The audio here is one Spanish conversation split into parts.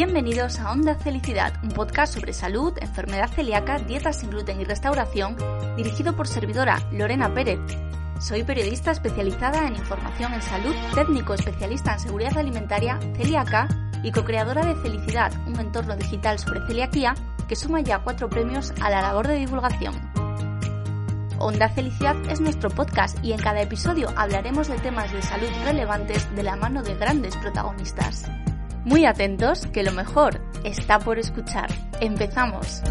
Bienvenidos a Onda Felicidad, un podcast sobre salud, enfermedad celíaca, dieta sin gluten y restauración, dirigido por servidora Lorena Pérez. Soy periodista especializada en información en salud, técnico especialista en seguridad alimentaria, celíaca y co-creadora de Felicidad, un entorno digital sobre celiaquía que suma ya cuatro premios a la labor de divulgación. Onda Felicidad es nuestro podcast y en cada episodio hablaremos de temas de salud relevantes de la mano de grandes protagonistas. Muy atentos, que lo mejor está por escuchar. Empezamos.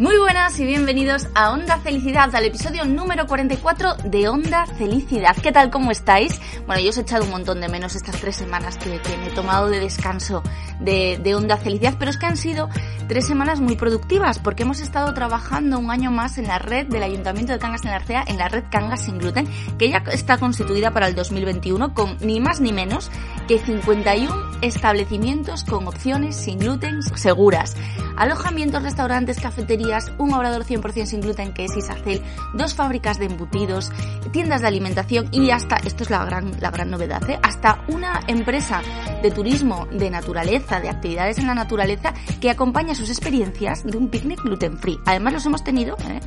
Muy buenas y bienvenidos a Onda Felicidad, al episodio número 44 de Onda Felicidad. ¿Qué tal? ¿Cómo estáis? Bueno, yo os he echado un montón de menos estas tres semanas que, me he tomado de descanso de, Onda Felicidad, pero es que han sido tres semanas muy productivas porque hemos estado trabajando un año más en la red del Ayuntamiento de Cangas de Narcea, en la red Cangas sin gluten, que ya está constituida para el 2021 con ni más ni menos que 51 establecimientos con opciones sin gluten seguras. Alojamientos, restaurantes, cafeterías, un obrador 100% sin gluten que es Isacel, dos fábricas de embutidos, tiendas de alimentación y hasta, esto es la gran, la gran novedad, ¿eh? hasta una empresa de turismo de naturaleza, de actividades en la naturaleza, que acompaña sus experiencias de un picnic gluten free. Además los hemos tenido ¿eh?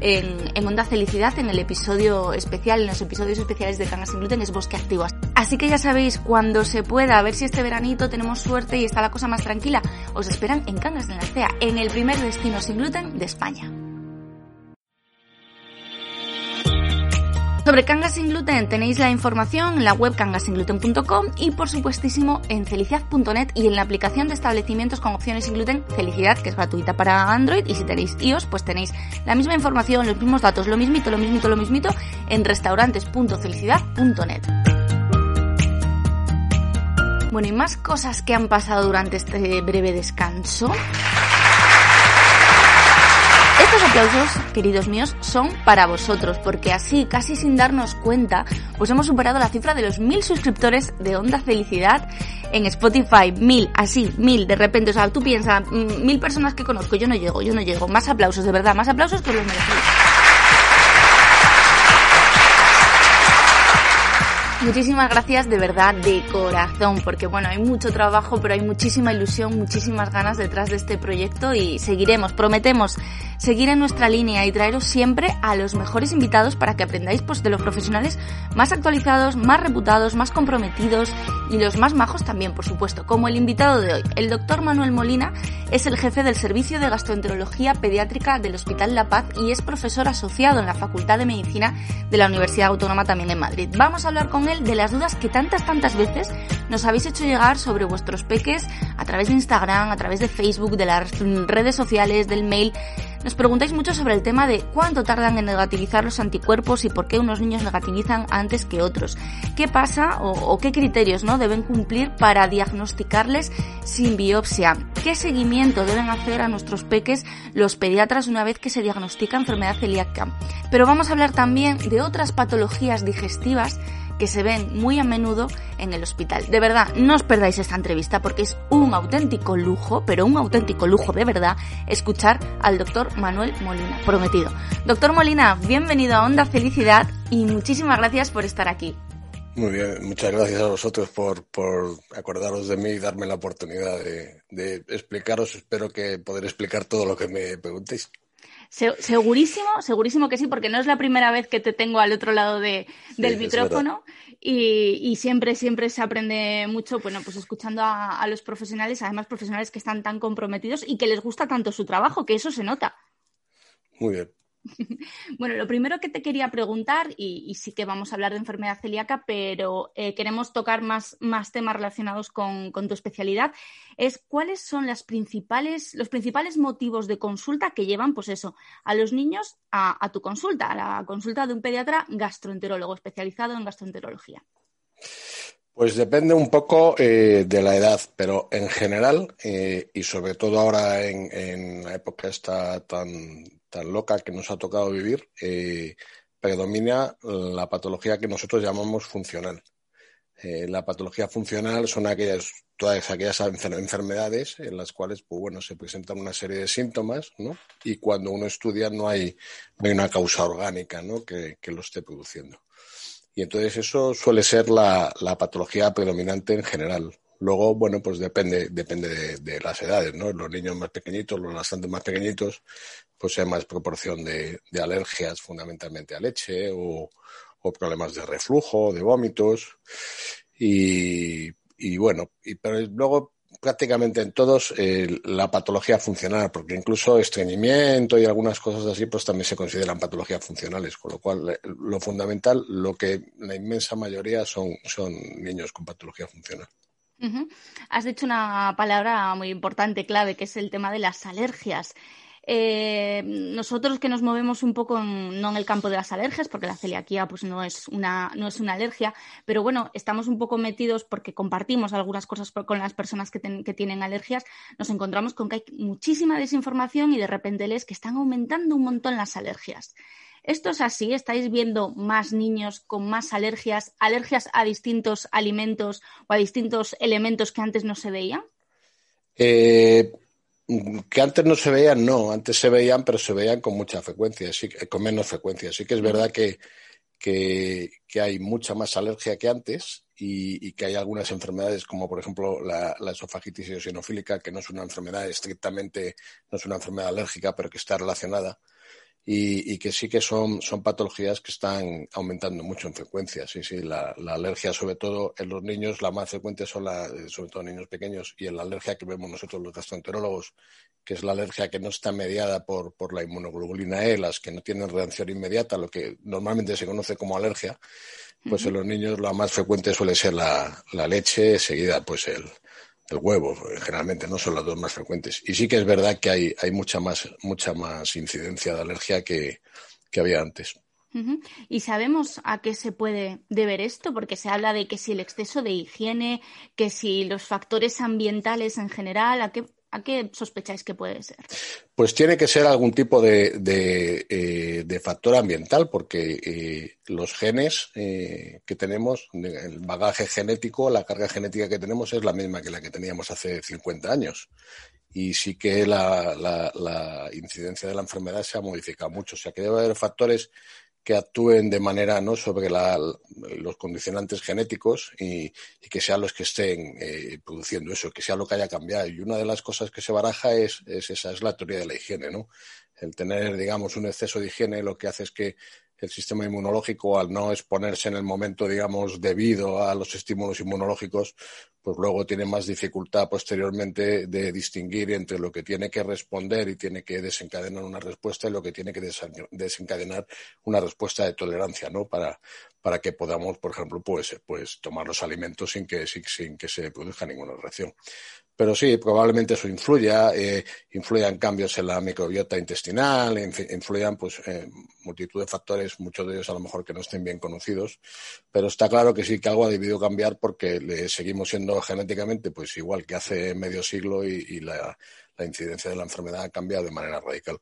En, en Onda Felicidad, en el episodio especial, en los episodios especiales de Cangas sin Gluten, es Bosque Activo. Así que ya sabéis, cuando se pueda, a ver si este veranito tenemos suerte y está la cosa más tranquila, os esperan en Cangas de Narcea, en el primer destino sin gluten de España. Sobre Cangas sin gluten tenéis la información en la web cangasingluten.com y por supuestísimo en felicidad.net y en la aplicación de establecimientos con opciones sin gluten Felicidad, que es gratuita para Android y si tenéis iOS pues tenéis la misma información, los mismos datos, lo mismito, lo mismito, lo mismito en restaurantes.felicidad.net. Bueno, y más cosas que han pasado durante este breve descanso. Aplausos, queridos míos, son para vosotros, porque así, casi sin darnos cuenta, pues hemos superado la cifra de los mil suscriptores de Onda Felicidad en Spotify. Mil, así, mil, de repente. O sea, tú piensas, mm, mil personas que conozco, yo no llego, yo no llego. Más aplausos, de verdad, más aplausos que los merecéis. Muchísimas gracias de verdad, de corazón, porque bueno, hay mucho trabajo, pero hay muchísima ilusión, muchísimas ganas detrás de este proyecto y seguiremos, prometemos seguir en nuestra línea y traeros siempre a los mejores invitados para que aprendáis pues de los profesionales más actualizados, más reputados, más comprometidos y los más majos también, por supuesto, como el invitado de hoy. El doctor Manuel Molina es el jefe del Servicio de Gastroenterología Pediátrica del Hospital La Paz y es profesor asociado en la Facultad de Medicina de la Universidad Autónoma también en Madrid. Vamos a hablar con él de las dudas que tantas, tantas veces nos habéis hecho llegar sobre vuestros peques a través de Instagram, a través de Facebook, de las redes sociales, del mail. Nos preguntáis mucho sobre el tema de cuánto tardan en negativizar los anticuerpos y por qué unos niños negativizan antes que otros. ¿Qué pasa o, o qué criterios no deben cumplir para diagnosticarles sin biopsia? ¿Qué seguimiento deben hacer a nuestros peques los pediatras una vez que se diagnostica enfermedad celíaca? Pero vamos a hablar también de otras patologías digestivas que se ven muy a menudo en el hospital. De verdad, no os perdáis esta entrevista porque es un auténtico lujo, pero un auténtico lujo de verdad, escuchar al doctor Manuel Molina, prometido. Doctor Molina, bienvenido a Onda Felicidad y muchísimas gracias por estar aquí. Muy bien, muchas gracias a vosotros por, por acordaros de mí y darme la oportunidad de, de explicaros. Espero que poder explicar todo lo que me preguntéis. Segurísimo, segurísimo que sí, porque no es la primera vez que te tengo al otro lado de, del micrófono y, y, siempre, siempre se aprende mucho, bueno, pues escuchando a, a, los profesionales, además profesionales que están tan comprometidos y que les gusta tanto su trabajo, que eso se nota. Muy bien. Bueno, lo primero que te quería preguntar, y, sí que vamos a hablar de enfermedad celíaca, pero eh, queremos tocar más, más temas relacionados con, tu especialidad, es cuáles son las principales, los principales motivos de consulta que llevan, pues eso, a los niños a, tu consulta, a la consulta de un pediatra gastroenterólogo especializado en gastroenterología. Pues depende un poco eh, de la edad, pero en general, eh, y sobre todo ahora en, en la época esta tan, tan loca que nos ha tocado vivir, eh, predomina la patología que nosotros llamamos funcional. Eh, la patología funcional son aquellas, todas aquellas enfermedades en las cuales pues, bueno, se presentan una serie de síntomas ¿no? y cuando uno estudia no hay, no hay una causa orgánica ¿no? que, que, lo esté produciendo. Y entonces eso suele ser la, la patología predominante en general. Luego, bueno, pues depende, depende de, las edades, ¿no? Los niños más pequeñitos, los bastante más pequeñitos, pues hay más proporción de, alergias fundamentalmente a leche o, problemas de reflujo, de vómitos. Y, bueno, y, pero luego prácticamente en todos eh, la patología funcional, porque incluso estreñimiento y algunas cosas así, pues también se consideran patologías funcionales, con lo cual eh, lo fundamental, lo que la inmensa mayoría son, son niños con patología funcional. Has dicho una palabra muy importante, clave, que es el tema de las alergias. Eh, nosotros que nos movemos un poco no en el campo de las alergias, porque la celiaquía pues no es una, no es una alergia, pero bueno, estamos un poco metidos porque compartimos algunas cosas con las personas que, que tienen alergias, nos encontramos con que hay muchísima desinformación y de repente les que están aumentando un montón las alergias. ¿Esto es así? ¿Estáis viendo más niños con más alergias, alergias a distintos alimentos o a distintos elementos que antes no se veían? Eh, que antes no se veían, no, antes se veían, pero se veían con mucha frecuencia, sí, con menos frecuencia. Sí que es verdad que, hay mucha más alergia que antes y, que hay algunas enfermedades, como por ejemplo la, la, esofagitis eosinofílica, que no es una enfermedad estrictamente, no es una enfermedad alérgica, pero que está relacionada y, que sí que son, son patologías que están aumentando mucho en frecuencia. Sí, sí, la, la, alergia, sobre todo en los niños, la más frecuente son la, sobre todo en niños pequeños, y en la alergia que vemos nosotros los gastroenterólogos, que es la alergia que no está mediada por, por la inmunoglobulina E, las que no tienen reacción inmediata, lo que normalmente se conoce como alergia, pues en los niños la más frecuente suele ser la, la leche, seguida pues el, el huevo, generalmente no son las dos más frecuentes. Y sí que es verdad que hay, hay mucha, más, mucha más incidencia de alergia que, había antes. ¿Y sabemos a qué se puede deber esto? Porque se habla de que si el exceso de higiene, que si los factores ambientales en general, ¿a qué, ¿A qué sospecháis que puede ser? Pues tiene que ser algún tipo de, eh, factor ambiental, porque eh, los genes eh, que tenemos, el bagaje genético, la carga genética que tenemos es la misma que la que teníamos hace 50 años. Y sí que la, la incidencia de la enfermedad se ha modificado mucho. O sea que debe haber factores que actúen de manera no sobre los condicionantes genéticos y, que sean los que estén eh, produciendo eso, que sea lo que haya cambiado. Y una de las cosas que se baraja es, es esa, es la teoría de la higiene, ¿no? El tener, digamos, un exceso de higiene lo que hace es que el sistema inmunológico, al no exponerse en el momento, digamos, debido a los estímulos inmunológicos, pues luego tiene más dificultad posteriormente de distinguir entre lo que tiene que responder y tiene que desencadenar una respuesta y lo que tiene que desencadenar una respuesta de tolerancia, ¿no? Para, para que podamos, por ejemplo, pues, pues tomar los alimentos sin que, sin que se produzca ninguna reacción. Pero sí, probablemente eso influya, eh, influyan cambios en la microbiota intestinal, influyan pues eh, multitud de factores, muchos de ellos a lo mejor que no estén bien conocidos, pero está claro que sí que algo ha debido cambiar porque le seguimos siendo genéticamente pues igual que hace medio siglo y, la incidencia de la enfermedad ha cambiado de manera radical.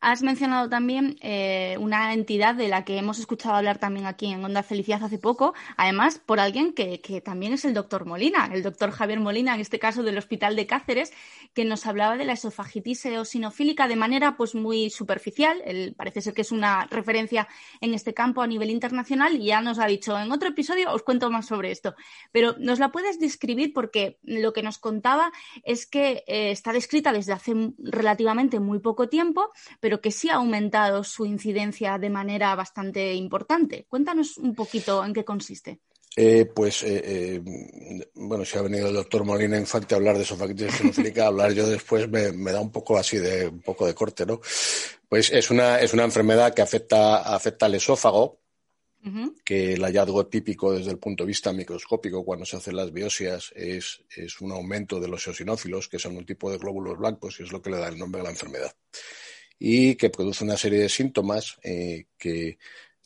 Has mencionado también eh, una entidad de la que hemos escuchado hablar también aquí en Onda Felicidad hace poco, además por alguien que, también es el doctor Molina, el doctor Javier Molina, en este caso del Hospital de Cáceres, que nos hablaba de la esofagitis eosinofílica de manera pues muy superficial. Él parece ser que es una referencia en este campo a nivel internacional y ya nos ha dicho en otro episodio os cuento más sobre esto. Pero nos la puedes describir porque lo que nos contaba es que eh, está descrita desde hace relativamente muy poco tiempo, pero que sí ha aumentado su incidencia de manera bastante importante. Cuéntanos un poquito en qué consiste. Eh, pues, eh, eh, bueno, si ha venido el doctor Molina Infante a hablar de esofagitis eosinofílica, hablar yo después me, da un poco así de, un poco de corte, ¿no? Pues es una, es una enfermedad que afecta, afecta al esófago, que el hallazgo típico desde el punto de vista microscópico cuando se hacen las biopsias es, es un aumento de los eosinófilos, que son un tipo de glóbulos blancos y es lo que le da el nombre a la enfermedad. Y que produce una serie de síntomas que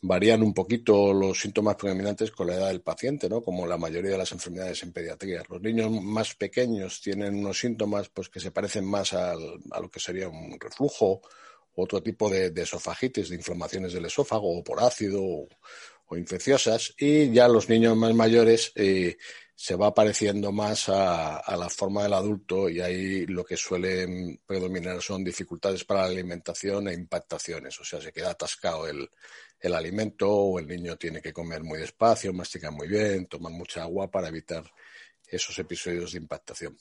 varían un poquito los síntomas predominantes con la edad del paciente, ¿no? Como la mayoría de las enfermedades en pediatría. Los niños más pequeños tienen unos síntomas pues, que se parecen más a lo que sería un reflujo, otro tipo de, esofagitis, de inflamaciones del esófago, o por ácido o, infecciosas. Y ya los niños más mayores eh, se va pareciendo más a, la forma del adulto y ahí lo que suele predominar son dificultades para la alimentación e impactaciones. O sea, se queda atascado el, el alimento o el niño tiene que comer muy despacio, masticar muy bien, tomar mucha agua para evitar esos episodios de impactación.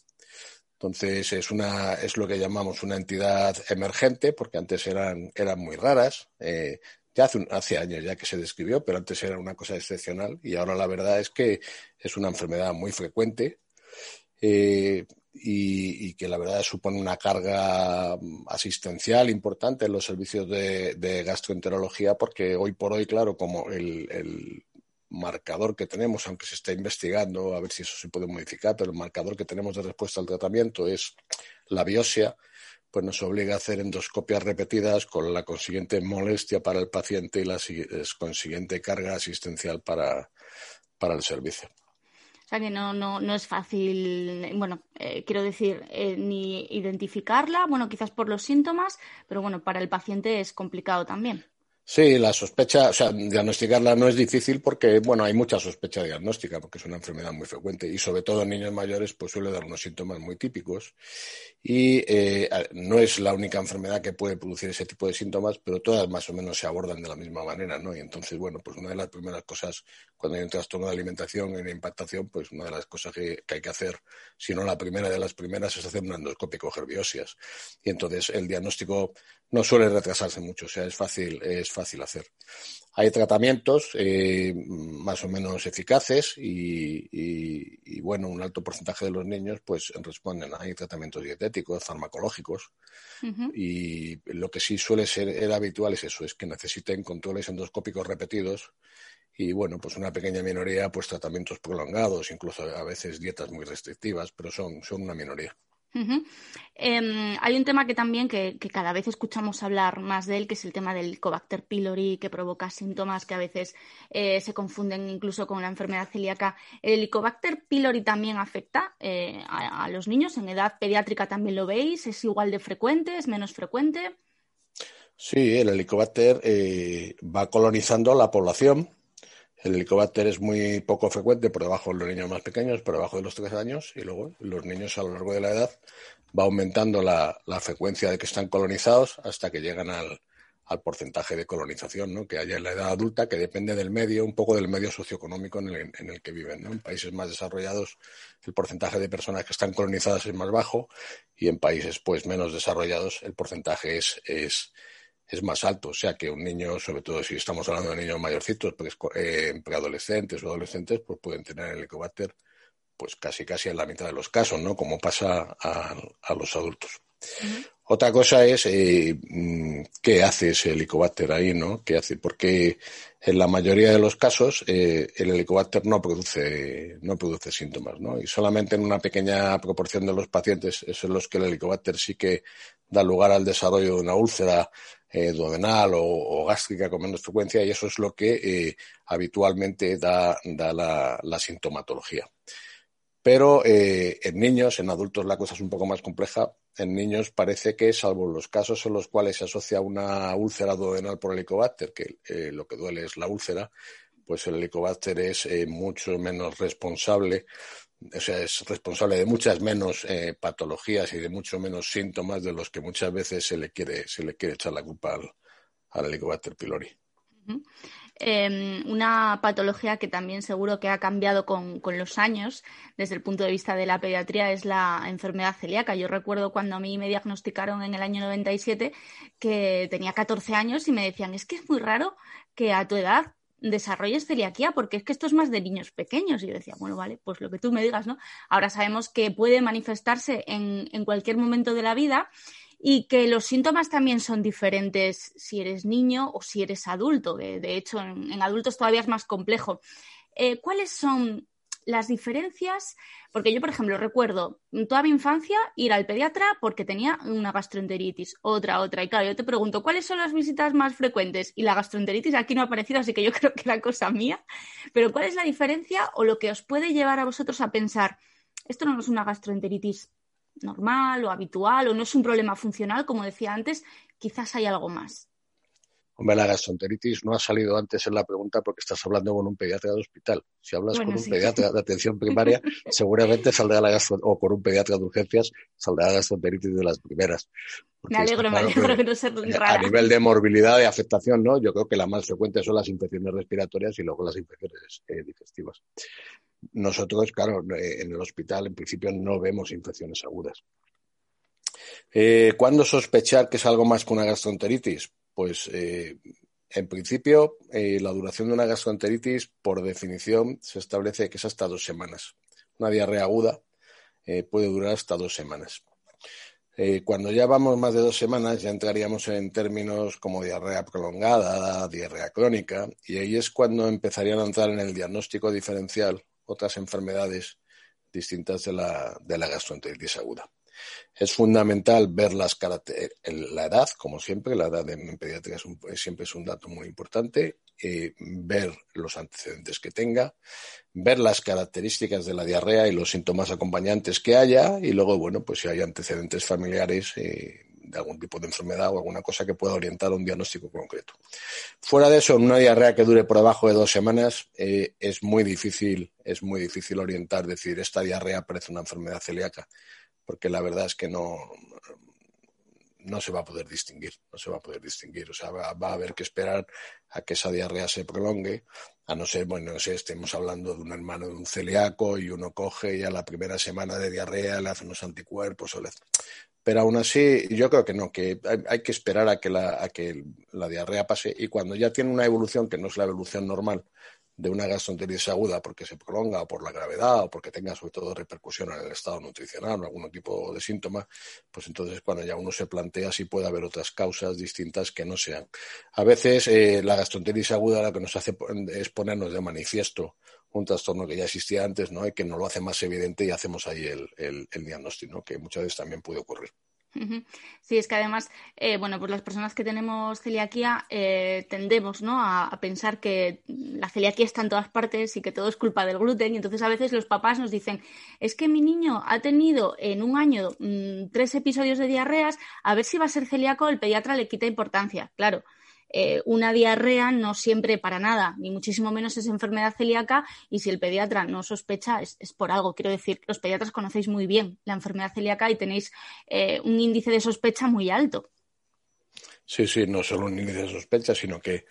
Entonces es una es lo que llamamos una entidad emergente porque antes eran eran muy raras. Eh, ya hace, hace años ya que se describió, pero antes era una cosa excepcional y ahora la verdad es que es una enfermedad muy frecuente. Eh, y, que la verdad supone una carga asistencial importante en los servicios de, gastroenterología porque hoy por hoy, claro, como el, marcador que tenemos, aunque se está investigando a ver si eso se puede modificar, pero el marcador que tenemos de respuesta al tratamiento es la biopsia, pues nos obliga a hacer endoscopias repetidas con la consiguiente molestia para el paciente y la consiguiente carga asistencial para el servicio sea que no, no, no es fácil, bueno, eh, quiero decir, eh, ni identificarla, bueno, quizás por los síntomas, pero bueno, para el paciente es complicado también. Sí, la sospecha, o sea, diagnosticarla no es difícil porque, bueno, hay mucha sospecha diagnóstica porque es una enfermedad muy frecuente y sobre todo en niños mayores pues suele dar unos síntomas muy típicos y eh, no es la única enfermedad que puede producir ese tipo de síntomas, pero todas más o menos se abordan de la misma manera, ¿no? Y entonces, bueno, pues una de las primeras cosas cuando hay un trastorno de alimentación y una impactación, pues una de las cosas que, hay que hacer, si no la primera de las primeras, es hacer un endoscopio y coger biopsias. Y entonces el diagnóstico no suele retrasarse mucho, o sea, es fácil, es fácil hacer. Hay tratamientos eh, más o menos eficaces y, bueno, un alto porcentaje de los niños pues responden. Hay tratamientos dietéticos, farmacológicos y lo que sí suele ser habitual es eso, es que necesiten controles endoscópicos repetidos y bueno, pues una pequeña minoría pues tratamientos prolongados, incluso a veces dietas muy restrictivas, pero son, son una minoría. Em, hay un tema que también que, cada vez escuchamos hablar más de él, que es el tema del Helicobacter pylori, que provoca síntomas que a veces eh, se confunden incluso con la enfermedad celíaca. ¿El Helicobacter pylori también afecta eh, a, los niños? ¿En edad pediátrica también lo veis? ¿Es igual de frecuente? ¿Es menos frecuente? Sí, el Helicobacter eh, va colonizando la población el helicobacter es muy poco frecuente por debajo de los niños más pequeños, por debajo de los tres años, y luego los niños a lo largo de la edad va aumentando la, frecuencia de que están colonizados hasta que llegan al, porcentaje de colonización ¿no? que haya en la edad adulta, que depende del medio, un poco del medio socioeconómico en el, en el que viven. En países más desarrollados el porcentaje de personas que están colonizadas es más bajo y en países pues menos desarrollados el porcentaje es, es, es más alto. O sea que un niño, sobre todo si estamos hablando de niños mayorcitos, pues, eh, preadolescentes o adolescentes, pues pueden tener el helicobacter pues casi casi en la mitad de los casos, ¿no? Como pasa a, los adultos. Otra cosa es eh, mm, qué hace ese helicobacter ahí, ¿no? ¿Qué hace? Porque en la mayoría de los casos eh, el helicobacter no produce, no produce síntomas, ¿no? Y solamente en una pequeña proporción de los pacientes es en los que el helicobacter sí que da lugar al desarrollo de una úlcera eh, duodenal o, gástrica con menos frecuencia y eso es lo que habitualmente da, la, sintomatología. Pero en niños, en adultos la cosa es un poco más compleja. En niños parece que, salvo los casos en los cuales se asocia una úlcera duodenal por helicobacter, que lo que duele es la úlcera, pues el helicobacter es mucho menos responsable o sea, es responsable de muchas menos eh, patologías y de mucho menos síntomas de los que muchas veces se le quiere, se le quiere echar la culpa al, al Helicobacter pylori. Em, una patología que también seguro que ha cambiado con, con, los años desde el punto de vista de la pediatría es la enfermedad celíaca. Yo recuerdo cuando a mí me diagnosticaron en el año 97 que tenía 14 años y me decían, es que es muy raro que a tu edad desarrolles celiaquía, porque es que esto es más de niños pequeños. Y yo decía, bueno, vale, pues lo que tú me digas, ¿no? Ahora sabemos que puede manifestarse en, en cualquier momento de la vida y que los síntomas también son diferentes si eres niño o si eres adulto. De, hecho, en, adultos todavía es más complejo. Eh, ¿Cuáles son las diferencias? Porque yo, por ejemplo, recuerdo toda mi infancia ir al pediatra porque tenía una gastroenteritis, otra, otra. Y claro, yo te pregunto, ¿cuáles son las visitas más frecuentes? Y la gastroenteritis aquí no ha aparecido, así que yo creo que era cosa mía. Pero ¿cuál es la diferencia o lo que os puede llevar a vosotros a pensar, esto no es una gastroenteritis normal o habitual o no es un problema funcional, como decía antes, quizás hay algo más. Hombre, la gastroenteritis no ha salido antes en la pregunta porque estás hablando con un pediatra de hospital. Si hablas con un pediatra de atención primaria, seguramente saldrá la gastro o con un pediatra de urgencias, saldrá la gastroenteritis de las primeras. Me alegro, me alegro que no sea rara. A nivel de morbilidad y afectación, ¿no? Yo creo que la más frecuente son las infecciones respiratorias y luego las infecciones eh, digestivas. Nosotros, claro, eh, en el hospital en principio no vemos infecciones agudas. Eh, ¿Cuándo sospechar que es algo más que una gastroenteritis? Pues eh, en principio la duración de una gastroenteritis, por definición, se establece que es hasta dos semanas. Una diarrea aguda puede durar hasta dos semanas. cuando ya vamos más de dos semanas, ya entraríamos en términos como diarrea prolongada, diarrea crónica, y ahí es cuando empezarían a entrar en el diagnóstico diferencial otras enfermedades distintas de la gastroenteritis aguda. Es fundamental ver las la edad, como siempre, la edad en pediatría siempre es un dato muy importante, eh, ver los antecedentes que tenga, ver las características de la diarrea y los síntomas acompañantes que haya, y luego, bueno, pues si hay antecedentes familiares, eh, de algún tipo de enfermedad o alguna cosa que pueda orientar a un diagnóstico concreto. Fuera de eso, en una diarrea que dure por debajo de dos semanas, eh, es muy difícil, es muy difícil orientar, decir, esta diarrea parece una enfermedad celíaca, porque la verdad es que no, no se va a poder distinguir, no se va a poder distinguir. O sea, va, a haber que esperar a que esa diarrea se prolongue, a no ser, bueno, no sé, estemos hablando de un hermano de un celíaco y uno coge y a la primera semana de diarrea le hace unos anticuerpos o le... Pero aún así, yo creo que no, que hay, que esperar a que, la, a que la diarrea pase y cuando ya tiene una evolución que no es la evolución normal de una gastroenteritis aguda porque se prolonga o por la gravedad o porque tenga sobre todo repercusión en el estado nutricional o algún tipo de síntoma, pues entonces cuando ya uno se plantea si puede haber otras causas distintas que no sean. A veces eh, la gastroenteritis aguda lo que nos hace es ponernos de manifiesto un trastorno que ya existía antes, ¿no? Y que nos lo hace más evidente y hacemos ahí el, el, diagnóstico, que muchas veces también puede ocurrir. Sí, es que además, eh, bueno, pues las personas que tenemos celiaquía eh, tendemos ¿no? a, pensar que la celiaquía está en todas partes y que todo es culpa del gluten. Y entonces a veces los papás nos dicen, es que mi niño ha tenido en un año mm, tres episodios de diarreas, a ver si va a ser celíaco, el pediatra le quita importancia. Claro, eh, una diarrea no siempre para nada, ni muchísimo menos es enfermedad celíaca y si el pediatra no sospecha es, por algo. Quiero decir, los pediatras conocéis muy bien la enfermedad celíaca y tenéis eh, un índice de sospecha muy alto. Sí, sí, no solo un índice de sospecha, sino que,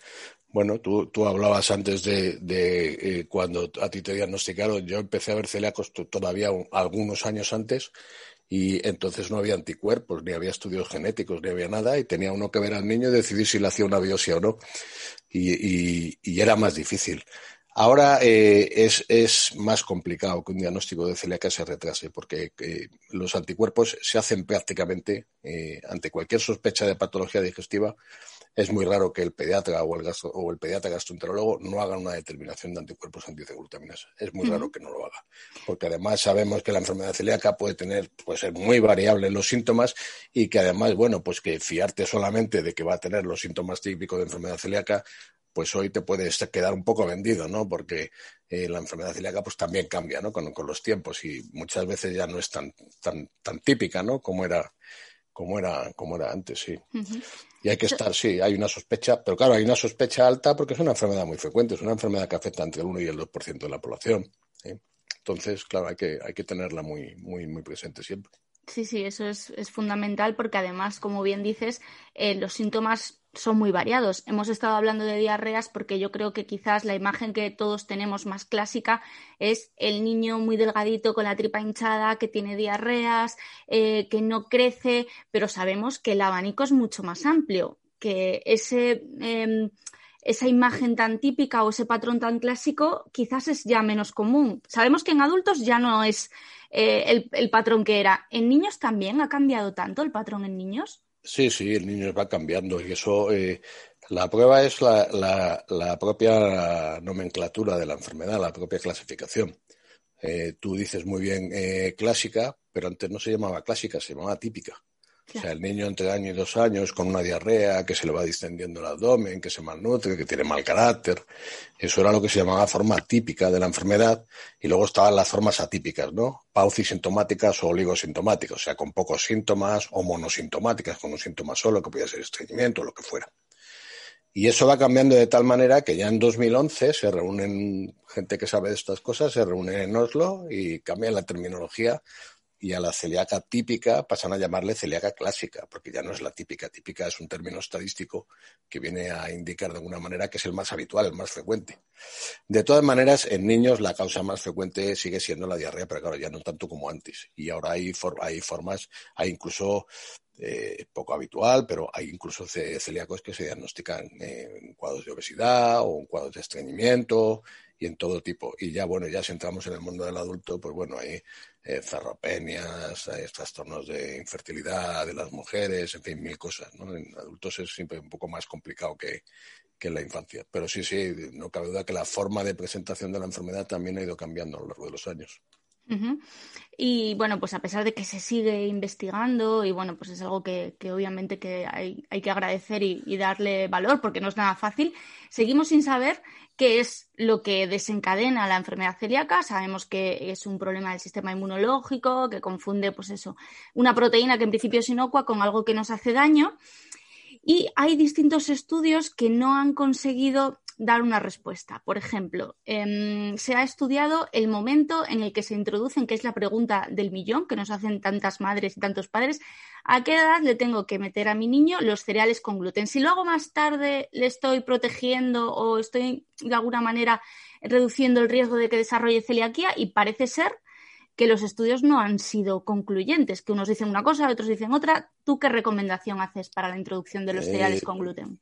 bueno, tú, tú hablabas antes de, eh, cuando a ti te diagnosticaron, yo empecé a ver celíacos todavía algunos años antes y entonces no había anticuerpos, ni había estudios genéticos, ni había nada, y tenía uno que ver al niño y decidir si le hacía una biopsia o no, y, era más difícil. Ahora eh, es, más complicado que un diagnóstico de celiaquia se retrase, porque eh, los anticuerpos se hacen prácticamente eh, ante cualquier sospecha de patología digestiva es muy raro que el pediatra o el, o el pediatra gastroenterólogo no hagan una determinación de anticuerpos antiglutaminas. Es muy raro que no lo haga. Porque además sabemos que la enfermedad celíaca puede tener, puede ser muy variable en los síntomas y que además, bueno, pues que fiarte solamente de que va a tener los síntomas típicos de enfermedad celíaca, pues hoy te puedes quedar un poco vendido, ¿no? Porque eh, la enfermedad celíaca pues también cambia, ¿no? Con, con, los tiempos y muchas veces ya no es tan, tan, tan típica, ¿no? Como era, como era, como era antes, sí. Y hay que estar, sí, hay una sospecha, pero claro, hay una sospecha alta porque es una enfermedad muy frecuente, es una enfermedad que afecta entre el 1 y el 2% de la población. Entonces, claro, hay que, hay que tenerla muy, muy, muy presente siempre. Sí, sí, eso es, es fundamental porque además, como bien dices, eh, los síntomas son muy variados. Hemos estado hablando de diarreas porque yo creo que quizás la imagen que todos tenemos más clásica es el niño muy delgadito con la tripa hinchada que tiene diarreas, eh, que no crece, pero sabemos que el abanico es mucho más amplio, que ese, em, esa imagen tan típica o ese patrón tan clásico quizás es ya menos común. Sabemos que en adultos ya no es eh, el, patrón que era. ¿En niños también ha cambiado tanto el patrón en niños? Sí, sí, el niño va cambiando y eso, eh, la prueba es la, la, propia nomenclatura de la enfermedad, la propia clasificación. Eh, tú dices muy bien clásica, pero antes no se llamaba clásica, se llamaba típica. O sea, el niño entre año y dos años con una diarrea, que se le va distendiendo el abdomen, que se malnutre, que tiene mal carácter. Eso era lo que se llamaba forma típica de la enfermedad. Y luego estaban las formas atípicas, ¿no? Paucisintomáticas o oligosintomáticas, o sea, con pocos síntomas o monosintomáticas, con un síntoma solo, que podía ser estreñimiento o lo que fuera. Y eso va cambiando de tal manera que ya en 2011 se reúnen gente que sabe de estas cosas, se reúnen en Oslo y cambian la terminología y a la celíaca típica pasan a llamarle celíaca clásica, porque ya no es la típica. Típica es un término estadístico que viene a indicar de alguna manera que es el más habitual, el más frecuente. De todas maneras, en niños la causa más frecuente sigue siendo la diarrea, pero claro, ya no tanto como antes. Y ahora hay, hay formas, hay incluso eh, poco habitual, pero hay incluso celíacos que se diagnostican en cuadros de obesidad o en cuadros de estreñimiento y en todo tipo. Y ya, bueno, ya si entramos en el mundo del adulto, pues bueno, hay eh, ferropenias, hay trastornos de infertilidad de las mujeres, en fin, mil cosas. ¿no? En adultos es siempre un poco más complicado que, que en la infancia. Pero sí, sí, no cabe duda que la forma de presentación de la enfermedad también ha ido cambiando a lo largo de los años. Y bueno, pues a pesar de que se sigue investigando, y bueno, pues es algo que, obviamente que hay, que agradecer y, darle valor porque no es nada fácil, seguimos sin saber qué es lo que desencadena la enfermedad celíaca. Sabemos que es un problema del sistema inmunológico, que confunde, pues eso, una proteína que en principio es inocua con algo que nos hace daño. Y hay distintos estudios que no han conseguido dar una respuesta. Por ejemplo, em, se ha estudiado el momento en el que se introducen, que es la pregunta del millón que nos hacen tantas madres y tantos padres, ¿a qué edad le tengo que meter a mi niño los cereales con gluten? Si luego más tarde le estoy protegiendo o estoy de alguna manera reduciendo el riesgo de que desarrolle celiaquía y parece ser que los estudios no han sido concluyentes, que unos dicen una cosa, otros dicen otra. ¿Tú qué recomendación haces para la introducción de los cereales eh, con gluten?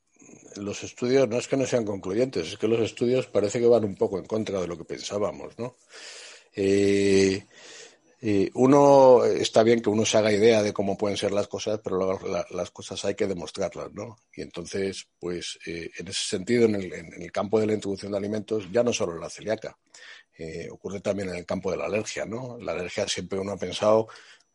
Los estudios no es que no sean concluyentes, es que los estudios parece que van un poco en contra de lo que pensábamos, ¿no? Eh, eh, uno está bien que uno se haga idea de cómo pueden ser las cosas, pero las cosas hay que demostrarlas, ¿no? Y entonces, pues, en ese sentido, en el, en el, campo de la introducción de alimentos, ya no solo la celíaca, eh, ocurre también en el campo de la alergia, ¿no? La alergia siempre uno ha pensado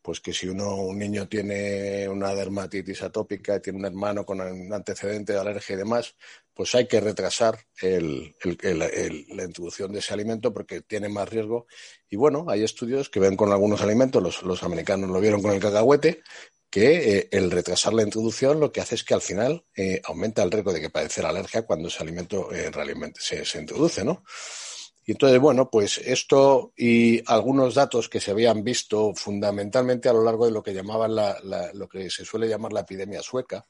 pues que si uno, un niño tiene una dermatitis atópica, tiene un hermano con un antecedente de alergia y demás, pues hay que retrasar la introducción de ese alimento porque tiene más riesgo. Y bueno, hay estudios que ven con algunos alimentos, los, americanos lo vieron con el cacahuete, que eh, el retrasar la introducción lo que hace es que al final eh, aumenta el riesgo de que padecer alergia cuando ese alimento realmente se, se introduce, ¿no? Y entonces, bueno, pues esto y algunos datos que se habían visto fundamentalmente a lo largo de lo que llamaban la, lo que se suele llamar la epidemia sueca,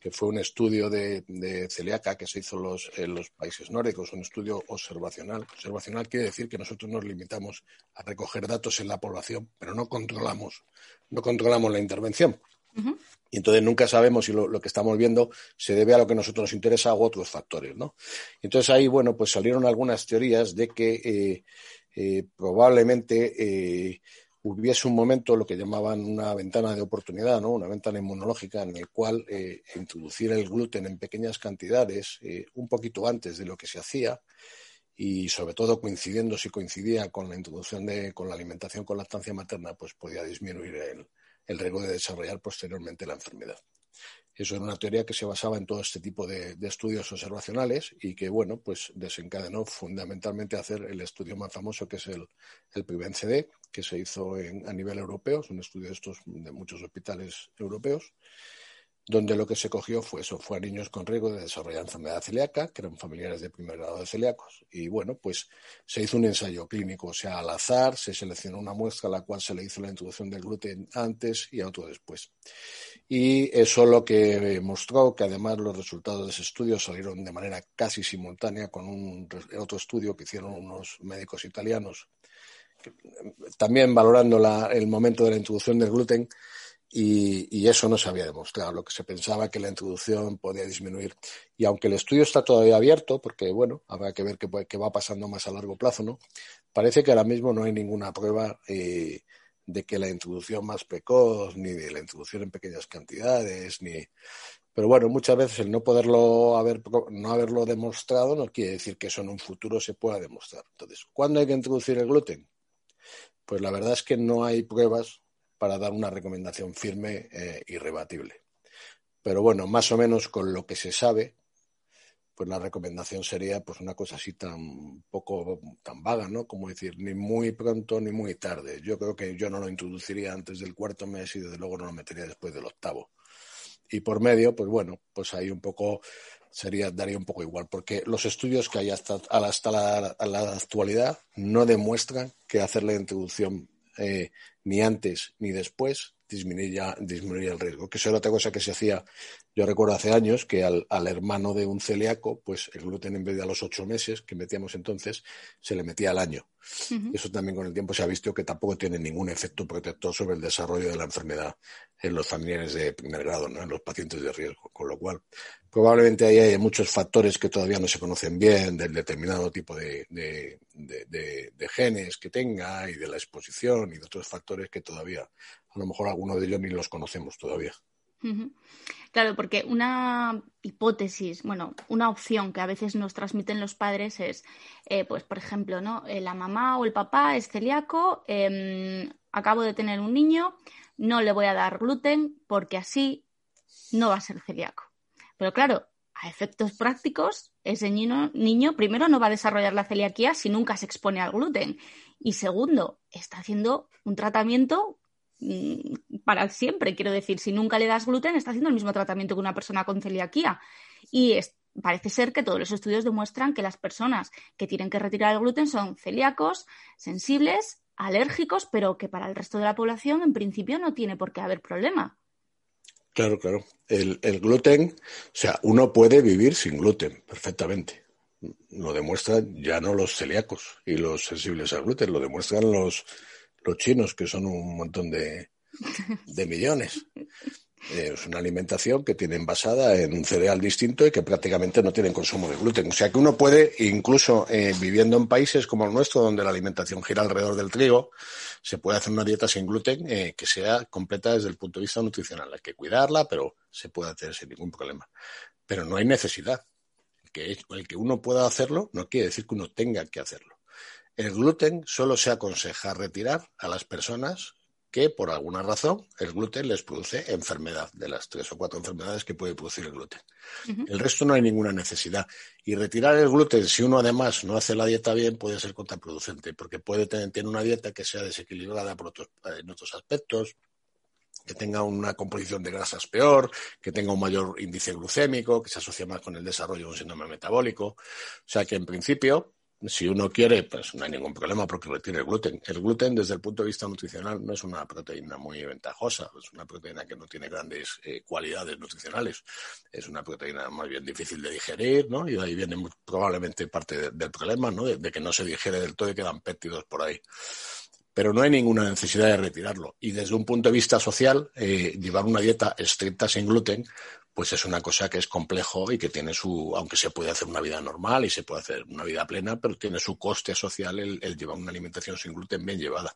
que fue un estudio de, de, celíaca que se hizo los, en los países nórdicos, un estudio observacional. Observacional quiere decir que nosotros nos limitamos a recoger datos en la población, pero no controlamos, no controlamos la intervención. Y entonces nunca sabemos si lo, que estamos viendo se debe a lo que a nosotros nos interesa o a otros factores, ¿no? Entonces ahí, bueno, pues salieron algunas teorías de que eh, eh, probablemente eh, hubiese un momento, lo que llamaban una ventana de oportunidad, ¿no? Una ventana inmunológica en el cual introducir el gluten en pequeñas cantidades un poquito antes de lo que se hacía y sobre todo coincidiendo si coincidía con la introducción de, con la alimentación con lactancia materna, pues podía disminuir el, el riesgo de desarrollar posteriormente la enfermedad. Eso era una teoría que se basaba en todo este tipo de, estudios observacionales y que, bueno, pues desencadenó fundamentalmente hacer el estudio más famoso que es el, el PIVEN-CD, que se hizo a nivel europeo, es un estudio de estos de muchos hospitales europeos, donde lo que se cogió fue eso, fue a niños con riesgo de desarrollar enfermedad celíaca, que eran familiares de primer grado de celíacos, y bueno, pues se hizo un ensayo clínico, o sea, al azar, se seleccionó una muestra a la cual se le hizo la introducción del gluten antes y a otro después. Y eso lo que mostró que además los resultados de ese estudio salieron de manera casi simultánea con un, otro estudio que hicieron unos médicos italianos, también valorando el momento de la introducción del gluten, y, eso no se había demostrado. Lo que se pensaba que la introducción podía disminuir. Y aunque el estudio está todavía abierto, porque bueno, habrá que ver qué, va pasando más a largo plazo, ¿no? Parece que ahora mismo no hay ninguna prueba eh, de que la introducción más precoz, ni de la introducción en pequeñas cantidades, ni. Pero bueno, muchas veces el no poderlo haber, no haberlo demostrado no quiere decir que eso en un futuro se pueda demostrar. Entonces, ¿cuándo hay que introducir el gluten? Pues la verdad es que no hay pruebas para dar una recomendación firme e irrebatible. Pero bueno, más o menos con lo que se sabe, pues la recomendación sería pues una cosa así tan poco tan vaga, ¿no? Como decir, ni muy pronto ni muy tarde. Yo creo que yo no lo introduciría antes del cuarto mes y desde luego no lo metería después del octavo. Y por medio, pues bueno, pues ahí un poco sería daría un poco igual, porque los estudios que hay hasta, la, la actualidad no demuestran que hacer la introducción eh, ni antes ni después disminuía el riesgo. Que eso era otra cosa que se hacía, yo recuerdo hace años, que al, hermano de un celíaco, pues el gluten en vez de a los ocho meses que metíamos entonces, se le metía al año. Eso también con el tiempo se ha visto que tampoco tiene ningún efecto protector sobre el desarrollo de la enfermedad en los familiares de primer grado, ¿no? en los pacientes de riesgo. Con lo cual, probablemente ahí hay muchos factores que todavía no se conocen bien del determinado tipo de, genes que tenga y de la exposición y de otros factores que todavía, a lo mejor algunos de ellos ni los conocemos todavía. Claro, porque una hipótesis, bueno, una opción que a veces nos transmiten los padres es, eh, pues, por ejemplo, ¿no? Eh, la mamá o el papá es celíaco, em, acabo de tener un niño, no le voy a dar gluten porque así no va a ser celíaco. Pero claro, a efectos prácticos, ese niño, primero no va a desarrollar la celiaquía si nunca se expone al gluten. Y segundo, está haciendo un tratamiento para siempre. Quiero decir, si nunca le das gluten, está haciendo el mismo tratamiento que una persona con celiaquía. Y parece ser que todos los estudios demuestran que las personas que tienen que retirar el gluten son celíacos, sensibles, alérgicos, pero que para el resto de la población en principio no tiene por qué haber problema. Claro, claro. El, gluten, o sea, uno puede vivir sin gluten perfectamente. Lo demuestran ya no los celíacos y los sensibles al gluten, lo demuestran los, los chinos, que son un montón de, de millones. Es una alimentación que tienen basada en un cereal distinto y que prácticamente no tienen consumo de gluten. O sea que uno puede, incluso eh, viviendo en países como el nuestro, donde la alimentación gira alrededor del trigo, se puede hacer una dieta sin gluten eh, que sea completa desde el punto de vista nutricional. Hay que cuidarla, pero se puede hacer sin ningún problema. Pero no hay necesidad. Que el que uno pueda hacerlo no quiere decir que uno tenga que hacerlo. El gluten solo se aconseja retirar a las personas que por alguna razón el gluten les produce enfermedad, de las tres o cuatro enfermedades que puede producir el gluten. El resto no hay ninguna necesidad. Y retirar el gluten, si uno además no hace la dieta bien, puede ser contraproducente, porque puede tener, una dieta que sea desequilibrada por otros, en otros aspectos, que tenga una composición de grasas peor, que tenga un mayor índice glucémico, que se asocia más con el desarrollo de un síndrome metabólico. O sea que en principio si uno quiere, pues no hay ningún problema porque retiene el gluten. El gluten, desde el punto de vista nutricional, no es una proteína muy ventajosa, es una proteína que no tiene grandes eh, cualidades nutricionales. Es una proteína más bien difícil de digerir, ¿no? Y de ahí viene probablemente parte del problema, ¿no? De, que no se digiere del todo y quedan péptidos por ahí. Pero no hay ninguna necesidad de retirarlo. Y desde un punto de vista social, eh, llevar una dieta estricta sin gluten pues es una cosa que es complejo y que tiene su, aunque se puede hacer una vida normal y se puede hacer una vida plena, pero tiene su coste social el, el llevar una alimentación sin gluten bien llevada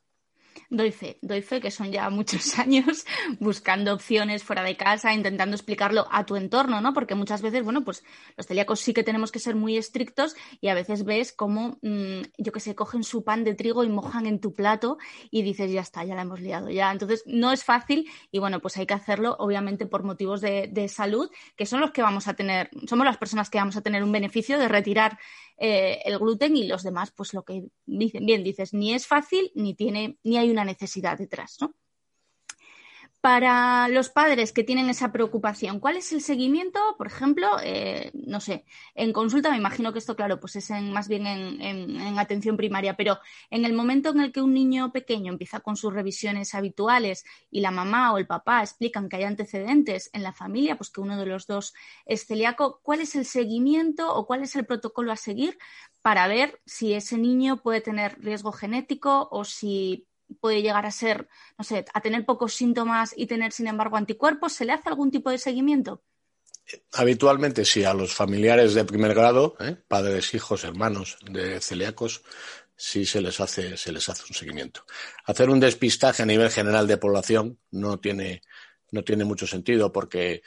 doy fe, doy fe que son ya muchos años buscando opciones fuera de casa, intentando explicarlo a tu entorno, ¿no? Porque muchas veces, bueno, pues los celíacos sí que tenemos que ser muy estrictos y a veces ves cómo, mm, yo que sé, cogen su pan de trigo y mojan en tu plato y dices, ya está, ya la hemos liado, ya. Entonces, no es fácil y bueno, pues hay que hacerlo, obviamente, por motivos de, de salud, que son los que vamos a tener, somos las personas que vamos a tener un beneficio de retirar eh, el gluten y los demás, pues lo que dicen, bien, dices, ni es fácil ni tiene, ni hay una necesidad detrás, ¿no? para los padres que tienen esa preocupación, ¿cuál es el seguimiento? Por ejemplo, eh, no sé, en consulta, me imagino que esto, claro, pues es más bien en, atención primaria, pero en el momento en el que un niño pequeño empieza con sus revisiones habituales y la mamá o el papá explican que hay antecedentes en la familia, pues que uno de los dos es celíaco, ¿cuál es el seguimiento o cuál es el protocolo a seguir para ver si ese niño puede tener riesgo genético o si puede llegar a ser, no sé, a tener pocos síntomas y tener, sin embargo, anticuerpos? ¿Se le hace algún tipo de seguimiento? Habitualmente sí, a los familiares de primer grado, ¿eh? padres, hijos, hermanos de celíacos, sí se les hace, se les hace un seguimiento. Hacer un despistaje a nivel general de población no tiene, no tiene mucho sentido porque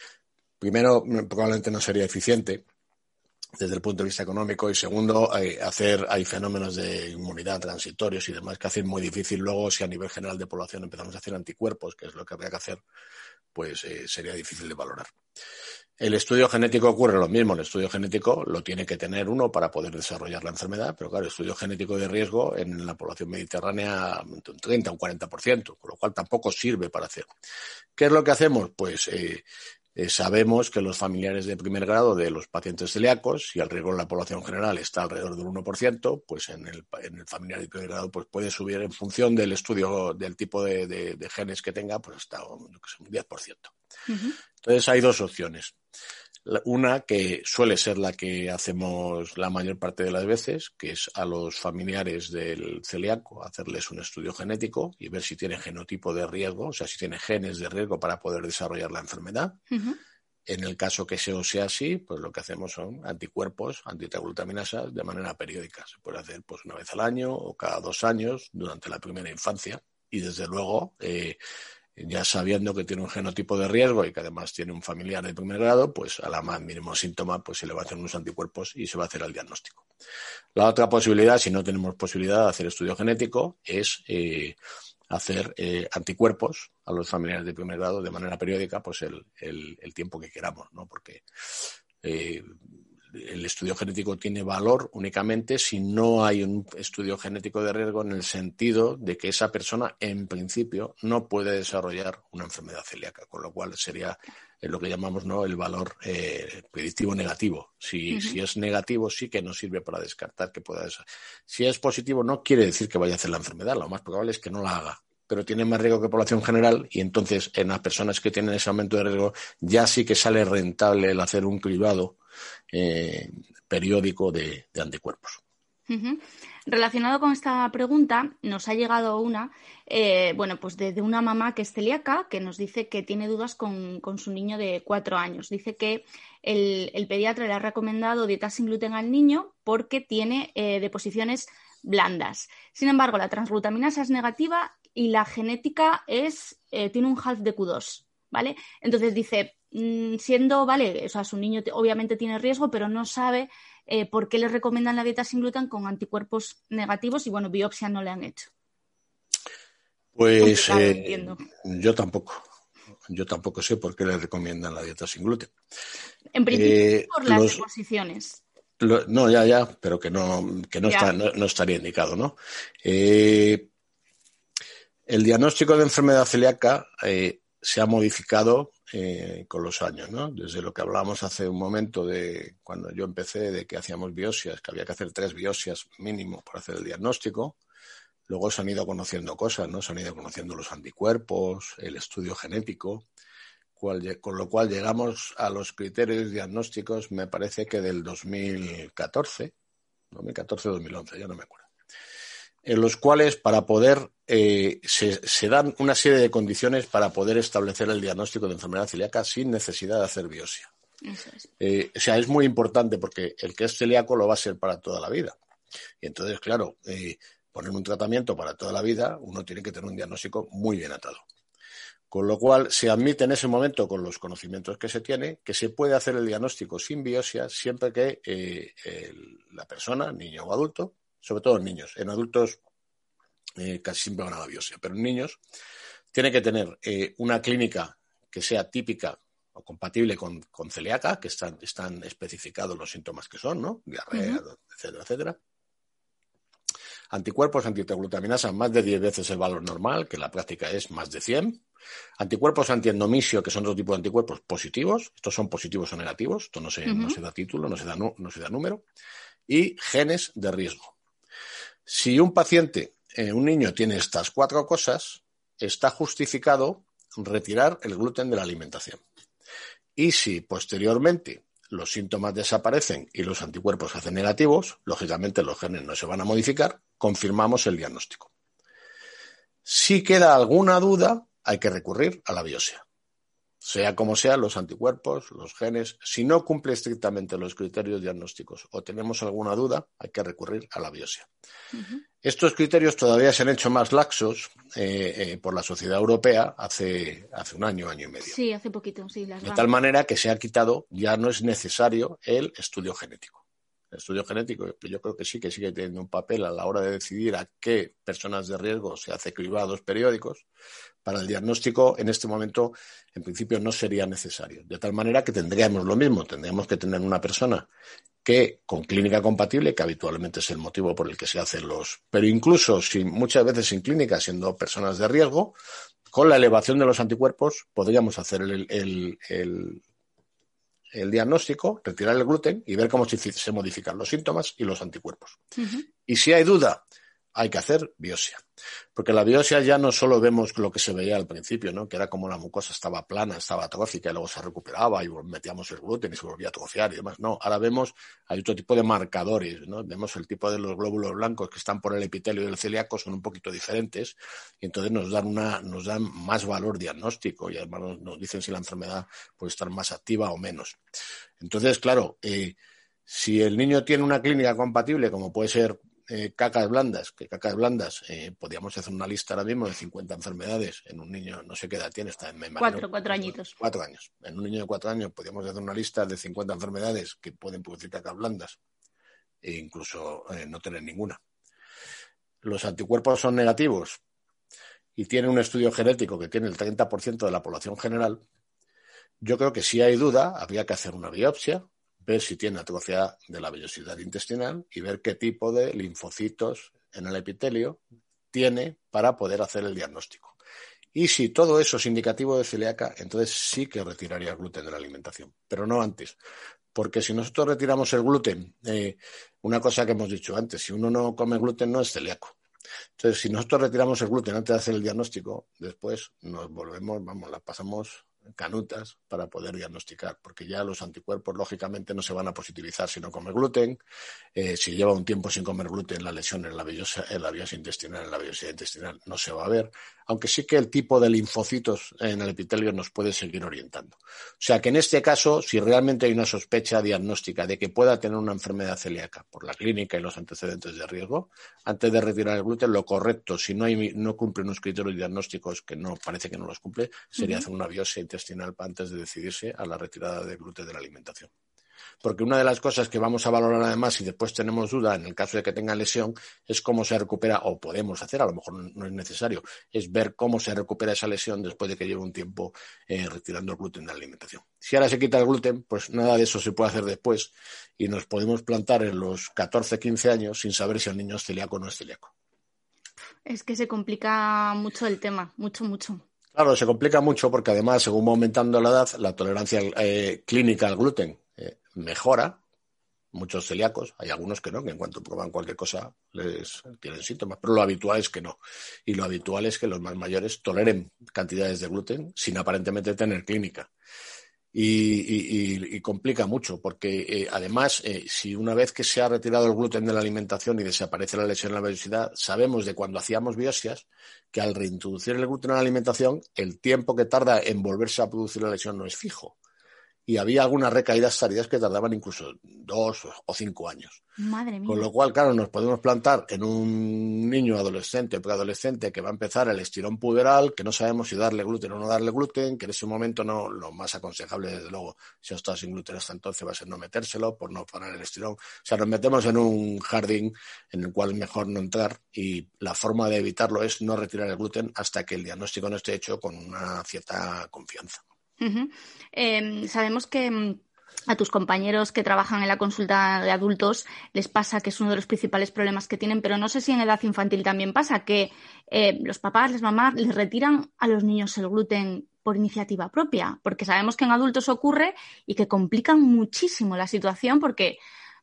primero probablemente no sería eficiente desde el punto de vista económico y segundo hay, hacer hay fenómenos de inmunidad transitorios y demás que hacen muy difícil luego si a nivel general de población empezamos a hacer anticuerpos que es lo que habría que hacer pues eh, sería difícil de valorar el estudio genético ocurre lo mismo. El estudio genético lo tiene que tener uno para poder desarrollar la enfermedad, pero claro, el estudio genético de riesgo en la población mediterránea un 30 o un 40%, con lo cual tampoco sirve para hacer. ¿Qué es lo que hacemos? Pues eh, eh, sabemos que los familiares de primer grado de los pacientes celíacos, si el riesgo en la población general está alrededor del 1%, pues en el, en el familiar de primer grado pues puede subir en función del estudio del tipo de, genes que tenga, pues hasta un 10%. Entonces hay dos opciones. Una que suele ser la que hacemos la mayor parte de las veces, que es a los familiares del celíaco hacerles un estudio genético y ver si tienen genotipo de riesgo, o sea, si tiene genes de riesgo para poder desarrollar la enfermedad. En el caso que eso sea así, pues lo que hacemos son anticuerpos, antiteglutaminasas de manera periódica. Se puede hacer pues una vez al año o cada dos años durante la primera infancia. Y desde luego, eh, ya sabiendo que tiene un genotipo de riesgo y que además tiene un familiar de primer grado, pues a la más mínimo síntoma, pues se le va a hacer unos anticuerpos y se va a hacer el diagnóstico. La otra posibilidad, si no tenemos posibilidad de hacer estudio genético, es eh, hacer eh, anticuerpos a los familiares de primer grado de manera periódica, pues el, tiempo que queramos, ¿no? Porque eh, el estudio genético tiene valor únicamente si no hay un estudio genético de riesgo en el sentido de que esa persona, en principio, no puede desarrollar una enfermedad celíaca, con lo cual sería lo que llamamos ¿no? el valor eh, predictivo negativo. Si, si, es negativo, sí que nos sirve para descartar que pueda. Si es positivo, no quiere decir que vaya a hacer la enfermedad, lo más probable es que no la haga pero tiene más riesgo que población general y entonces en las personas que tienen ese aumento de riesgo ya sí que sale rentable el hacer un cribado eh, periódico de, anticuerpos. Relacionado con esta pregunta, nos ha llegado una, eh, bueno, pues de, una mamá que es celíaca, que nos dice que tiene dudas con, su niño de cuatro años. Dice que el, pediatra le ha recomendado dieta sin gluten al niño porque tiene eh, deposiciones blandas. Sin embargo, la transglutaminasa es negativa y la genética es, tiene un half de Q2, ¿vale? Entonces dice, Mm, siendo, vale, o sea, su niño obviamente tiene riesgo, pero no sabe eh, por qué le recomiendan la dieta sin gluten con anticuerpos negativos y, bueno, biopsia no le han hecho. Pues eh, yo tampoco. Yo tampoco sé por qué le recomiendan la dieta sin gluten. En principio, eh, por las deposiciones. no, ya, ya, pero que no, que no, está, no, estaría indicado, ¿no? el diagnóstico de enfermedad celíaca se ha modificado eh, con los años, ¿no? Desde lo que hablábamos hace un momento de cuando yo empecé de que hacíamos biopsias, que había que hacer tres biopsias mínimo para hacer el diagnóstico. Luego se han ido conociendo cosas, ¿no? Se han ido conociendo los anticuerpos, el estudio genético, con lo cual llegamos a los criterios diagnósticos, me parece que del 2014, 2014-2011, ya no me acuerdo en los cuales para poder eh, se, dan una serie de condiciones para poder establecer el diagnóstico de enfermedad celíaca sin necesidad de hacer biopsia. Eh, o sea, es muy importante porque el que es celíaco lo va a ser para toda la vida. Y entonces, claro, eh, poner un tratamiento para toda la vida, uno tiene que tener un diagnóstico muy bien atado. Con lo cual, se admite en ese momento, con los conocimientos que se tiene, que se puede hacer el diagnóstico sin biopsia siempre que la persona, niño o adulto, sobre todo en niños. En adultos eh, casi siempre van a la biopsia, pero en niños tiene que tener eh, una clínica que sea típica o compatible con, celíaca, que están, están especificados los síntomas que son, ¿no? Diarrea, etcétera, etcétera. Anticuerpos antiteglutaminasa más de 10 veces el valor normal, que la práctica es más de 100. Anticuerpos antiendomisio, que son otro tipo de anticuerpos positivos. Estos son positivos o negativos. Esto no se, no se da título, no se da, no se da número. Y genes de riesgo. Si un paciente, eh, un niño, tiene estas cuatro cosas, está justificado retirar el gluten de la alimentación. Y si posteriormente los síntomas desaparecen y los anticuerpos hacen negativos, lógicamente los genes no se van a modificar, confirmamos el diagnóstico. Si queda alguna duda, hay que recurrir a la biopsia. Sea como sea, los anticuerpos, los genes, si no cumple estrictamente los criterios diagnósticos o tenemos alguna duda, hay que recurrir a la biopsia. Estos criterios todavía se han hecho más laxos eh, eh, por la sociedad europea hace, hace un año, año y medio. Sí, hace poquito, sí. de tal manera que se ha quitado, ya no es necesario el estudio genético el estudio genético, yo creo que sí que sigue teniendo un papel a la hora de decidir a qué personas de riesgo se hace cribados periódicos. Para el diagnóstico, en este momento, en principio, no sería necesario. De tal manera que tendríamos lo mismo, tendríamos que tener una persona que con clínica compatible, que habitualmente es el motivo por el que se hacen los, pero incluso si muchas veces sin clínica, siendo personas de riesgo, con la elevación de los anticuerpos podríamos hacer el, el el diagnóstico, retirar el gluten y ver cómo se, modifican los síntomas y los anticuerpos. Y si hay duda, hay que hacer biopsia. Porque la biopsia ya no solo vemos lo que se veía al principio, ¿no? que era como la mucosa estaba plana, estaba atrófica y luego se recuperaba y metíamos el gluten y se volvía a atrofiar y demás. No, ahora vemos, hay otro tipo de marcadores, ¿no? Vemos el tipo de los glóbulos blancos que están por el epitelio del celíaco, son un poquito diferentes y entonces nos dan, una, nos dan más valor diagnóstico y además nos, dicen si la enfermedad puede estar más activa o menos. Entonces, claro, eh, si el niño tiene una clínica compatible, como puede ser eh, cacas blandas, que cacas blandas, eh, podríamos hacer una lista ahora mismo de 50 enfermedades en un niño, no sé qué edad tiene, está en Cuatro, cuatro añitos. Cuatro años. En un niño de cuatro años podríamos hacer una lista de 50 enfermedades que pueden producir cacas blandas e incluso eh, no tener ninguna. Los anticuerpos son negativos y tienen un estudio genético que tiene el 30% de la población general. Yo creo que si hay duda, habría que hacer una biopsia ver si tiene atrofia de la vellosidad intestinal y ver qué tipo de linfocitos en el epitelio tiene para poder hacer el diagnóstico. Y si todo eso es indicativo de celíaca, entonces sí que retiraría el gluten de la alimentación, pero no antes. Porque si nosotros retiramos el gluten, eh, una cosa que hemos dicho antes, si uno no come gluten no es celíaco. Entonces, si nosotros retiramos el gluten antes de hacer el diagnóstico, después nos volvemos, vamos, la pasamos canutas para poder diagnosticar, porque ya los anticuerpos lógicamente no se van a positivizar si no come gluten. Eh, si lleva un tiempo sin comer gluten, la lesión en la, vellosa, en la intestinal, en la vellosidad intestinal no se va a ver, aunque sí que el tipo de linfocitos en el epitelio nos puede seguir orientando. O sea que en este caso, si realmente hay una sospecha diagnóstica de que pueda tener una enfermedad celíaca por la clínica y los antecedentes de riesgo, antes de retirar el gluten, lo correcto, si no, hay, no cumple unos criterios diagnósticos que no parece que no los cumple, sería hacer una biopsia intestinal antes de decidirse a la retirada de gluten de la alimentación. Porque una de las cosas que vamos a valorar además, y después tenemos duda en el caso de que tenga lesión, es cómo se recupera, o podemos hacer, a lo mejor no es necesario, es ver cómo se recupera esa lesión después de que lleve un tiempo eh, retirando el gluten de la alimentación. Si ahora se quita el gluten, pues nada de eso se puede hacer después y nos podemos plantar en los 14, 15 años sin saber si el niño es celíaco o no es celíaco. Es que se complica mucho el tema, mucho, mucho. Claro, se complica mucho porque además, según va aumentando la edad, la tolerancia eh, clínica al gluten eh, mejora. Muchos celíacos, hay algunos que no, que en cuanto prueban cualquier cosa les tienen síntomas, pero lo habitual es que no. Y lo habitual es que los más mayores toleren cantidades de gluten sin aparentemente tener clínica y, complica mucho, porque eh, además, eh, si una vez que se ha retirado el gluten de la alimentación y desaparece la lesión en la velocidad, sabemos de cuando hacíamos biopsias que al reintroducir el gluten en la alimentación, el tiempo que tarda en volverse a producir la lesión no es fijo y había algunas recaídas tardías que tardaban incluso dos o cinco años. Madre mía. Con lo cual, claro, nos podemos plantar en un niño adolescente o preadolescente que va a empezar el estirón puberal, que no sabemos si darle gluten o no darle gluten, que en ese momento no, lo más aconsejable, desde luego, si ha estado sin gluten hasta entonces, va a ser no metérselo por no parar el estirón. O sea, nos metemos en un jardín en el cual es mejor no entrar y la forma de evitarlo es no retirar el gluten hasta que el diagnóstico no esté hecho con una cierta confianza. Em, sabemos que mm, a tus compañeros que trabajan en la consulta de adultos les pasa que es uno de los principales problemas que tienen, pero no sé si en edad infantil también pasa, que eh, los papás, las mamás les retiran a los niños el gluten por iniciativa propia, porque sabemos que en adultos ocurre y que complican muchísimo la situación porque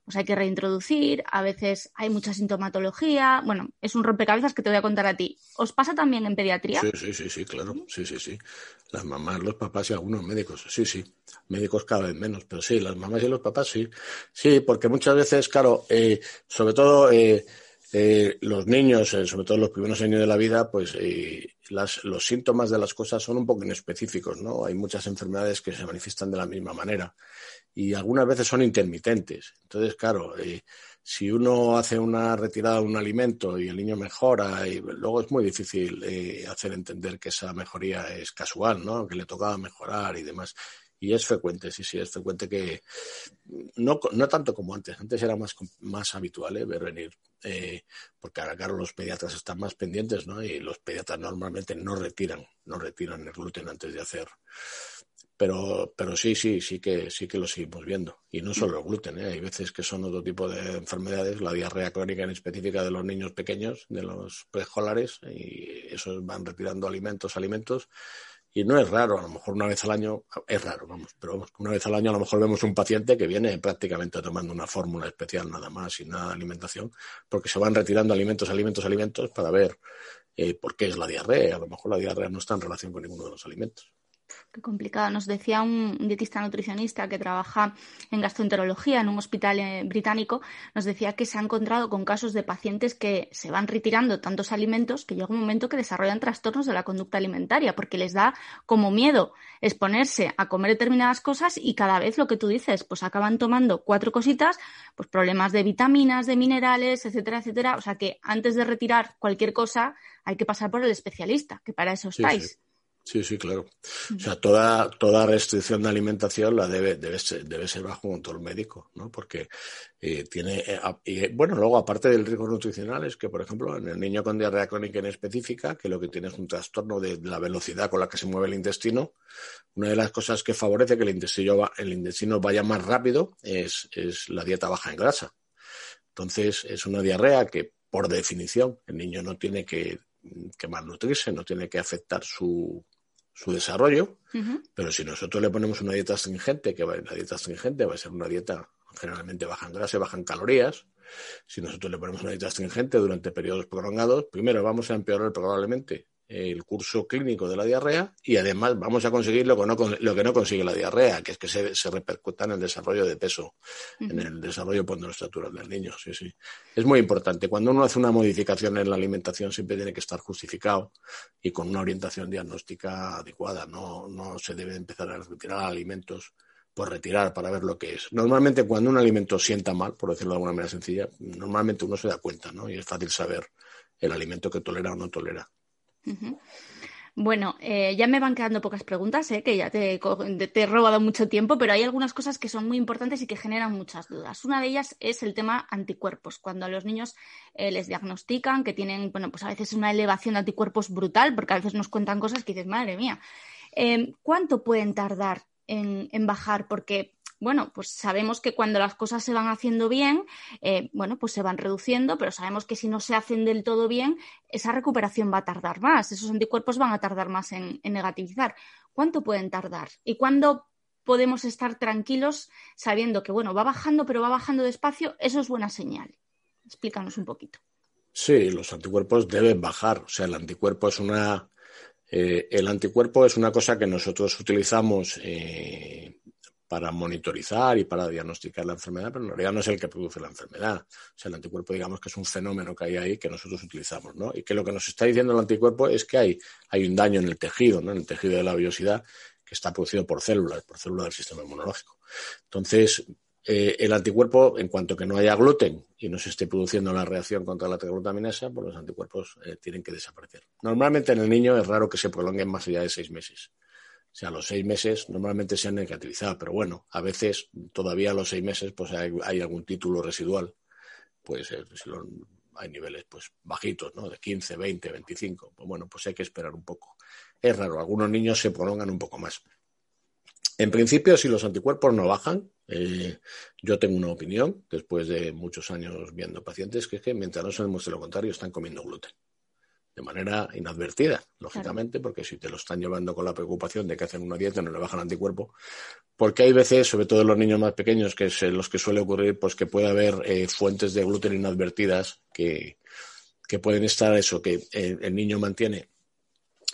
pues hay que reintroducir, a veces hay mucha sintomatología, bueno, es un rompecabezas que te voy a contar a ti. ¿Os pasa también en pediatría? Sí, sí, sí, sí, claro, sí, sí, sí. Las mamás, los papás y algunos médicos, sí, sí. Médicos cada vez menos, pero sí, las mamás y los papás sí. Sí, porque muchas veces, claro, eh, sobre todo... Eh, eh, los niños, sobre todo los primeros años de la vida, pues los síntomas de las cosas son un poco inespecíficos, ¿no? Hay muchas enfermedades que se manifiestan de la misma manera y algunas veces son intermitentes. Entonces, claro, si uno hace una retirada de un alimento y el niño mejora, y luego es muy difícil hacer entender que esa mejoría es casual, ¿no? Que le tocaba mejorar y demás. Y es frecuente, sí, sí, es frecuente que no, no tanto como antes. Antes era más, más habitual ¿eh? ver venir, eh, porque ahora, claro, los pediatras están más pendientes, ¿no? Y los pediatras normalmente no retiran, no retiran el gluten antes de hacer. Pero, pero sí, sí, sí que, sí que lo seguimos viendo. Y no solo el gluten, ¿eh? hay veces que son otro tipo de enfermedades, la diarrea crónica en específica de los niños pequeños, de los preescolares, y esos van retirando alimentos, alimentos, y no es raro, a lo mejor una vez al año, es raro, vamos, pero una vez al año a lo mejor vemos un paciente que viene prácticamente tomando una fórmula especial nada más, sin nada de alimentación, porque se van retirando alimentos, alimentos, alimentos para ver eh, por qué es la diarrea. A lo mejor la diarrea no está en relación con ninguno de los alimentos. Qué complicado. Nos decía un dietista nutricionista que trabaja en gastroenterología en un hospital eh, británico, nos decía que se ha encontrado con casos de pacientes que se van retirando tantos alimentos que llega un momento que desarrollan trastornos de la conducta alimentaria porque les da como miedo exponerse a comer determinadas cosas y cada vez lo que tú dices, pues acaban tomando cuatro cositas, pues problemas de vitaminas, de minerales, etcétera, etcétera. O sea que antes de retirar cualquier cosa hay que pasar por el especialista, que para eso estáis. Sí, sí, claro. O sea, toda, toda restricción de alimentación la debe, debe, ser, debe ser bajo control médico, ¿no? Porque eh, tiene, eh, y, bueno, luego aparte del riesgo nutricional es que, por ejemplo, en el niño con diarrea crónica en específica, que lo que tiene es un trastorno de la velocidad con la que se mueve el intestino, una de las cosas que favorece que el intestino, el intestino vaya más rápido es, es la dieta baja en grasa. Entonces, es una diarrea que, por definición, el niño no tiene que, que malnutrirse, no tiene que afectar su, su desarrollo, pero si nosotros le ponemos una dieta astringente, que va, la dieta astringente va a ser una dieta generalmente baja en grasa y baja en calorías, si nosotros le ponemos una dieta astringente durante periodos prolongados, primero vamos a empeorar probablemente el curso clínico de la diarrea y además vamos a conseguir lo que no, lo que no consigue la diarrea, que es que se, se repercuta en el desarrollo de peso, en el desarrollo ponderoestatural del niño. Sí, sí. Es muy importante. Cuando uno hace una modificación en la alimentación siempre tiene que estar justificado y con una orientación diagnóstica adecuada. No, no se debe empezar a retirar alimentos por retirar para ver lo que es. Normalmente cuando un alimento sienta mal, por decirlo de alguna manera sencilla, normalmente uno se da cuenta, ¿no? Y es fácil saber el alimento que tolera o no tolera. Bueno, eh, ya me van quedando pocas preguntas, eh, que ya te, he robado mucho tiempo, pero hay algunas cosas que son muy importantes y que generan muchas dudas. Una de ellas es el tema anticuerpos. Cuando a los niños eh, les diagnostican que tienen, bueno, pues a veces una elevación de anticuerpos brutal, porque a veces nos cuentan cosas que dices, madre mía, ¿cuánto pueden tardar en bajar? Porque bueno, pues sabemos que cuando las cosas se van haciendo bien, eh, bueno, pues se van reduciendo, pero sabemos que si no se hacen del todo bien, esa recuperación va a tardar más, esos anticuerpos van a tardar más en, negativizar. ¿Cuánto pueden tardar? ¿Y cuándo podemos estar tranquilos sabiendo que, bueno, va bajando, pero va bajando despacio? Eso es buena señal. Explícanos un poquito. Sí, los anticuerpos deben bajar. O sea, el anticuerpo es una. Eh, el anticuerpo es una cosa que nosotros utilizamos eh, para monitorizar y para diagnosticar la enfermedad, pero en realidad no es el que produce la enfermedad. O sea, el anticuerpo, digamos que es un fenómeno que hay ahí que nosotros utilizamos, ¿no? Y que lo que nos está diciendo el anticuerpo es que hay, hay un daño en el tejido, ¿no? En el tejido de la biosidad que está producido por células, por células del sistema inmunológico. Entonces, eh, el anticuerpo, en cuanto que no haya gluten y no se esté produciendo la reacción contra la teglutaminasa, pues los anticuerpos eh, tienen que desaparecer. Normalmente en el niño es raro que se prolonguen más allá de seis meses. O sea, los seis meses normalmente se han negativizado, pero bueno, a veces todavía a los seis meses pues hay, algún título residual, pues hay niveles pues bajitos, ¿no? De 15, 20, 25. Pues bueno, pues hay que esperar un poco. Es raro, algunos niños se prolongan un poco más. En principio, si los anticuerpos no bajan, eh, yo tengo una opinión, después de muchos años viendo pacientes, que es que mientras no se demuestre lo contrario, están comiendo gluten de manera inadvertida, lógicamente, porque si te lo están llevando con la preocupación de que hacen una dieta no le bajan anticuerpo, porque hay veces, sobre todo en los niños más pequeños, que es los que suele ocurrir, pues que puede haber eh, fuentes de gluten inadvertidas que, que pueden estar eso, que el niño mantiene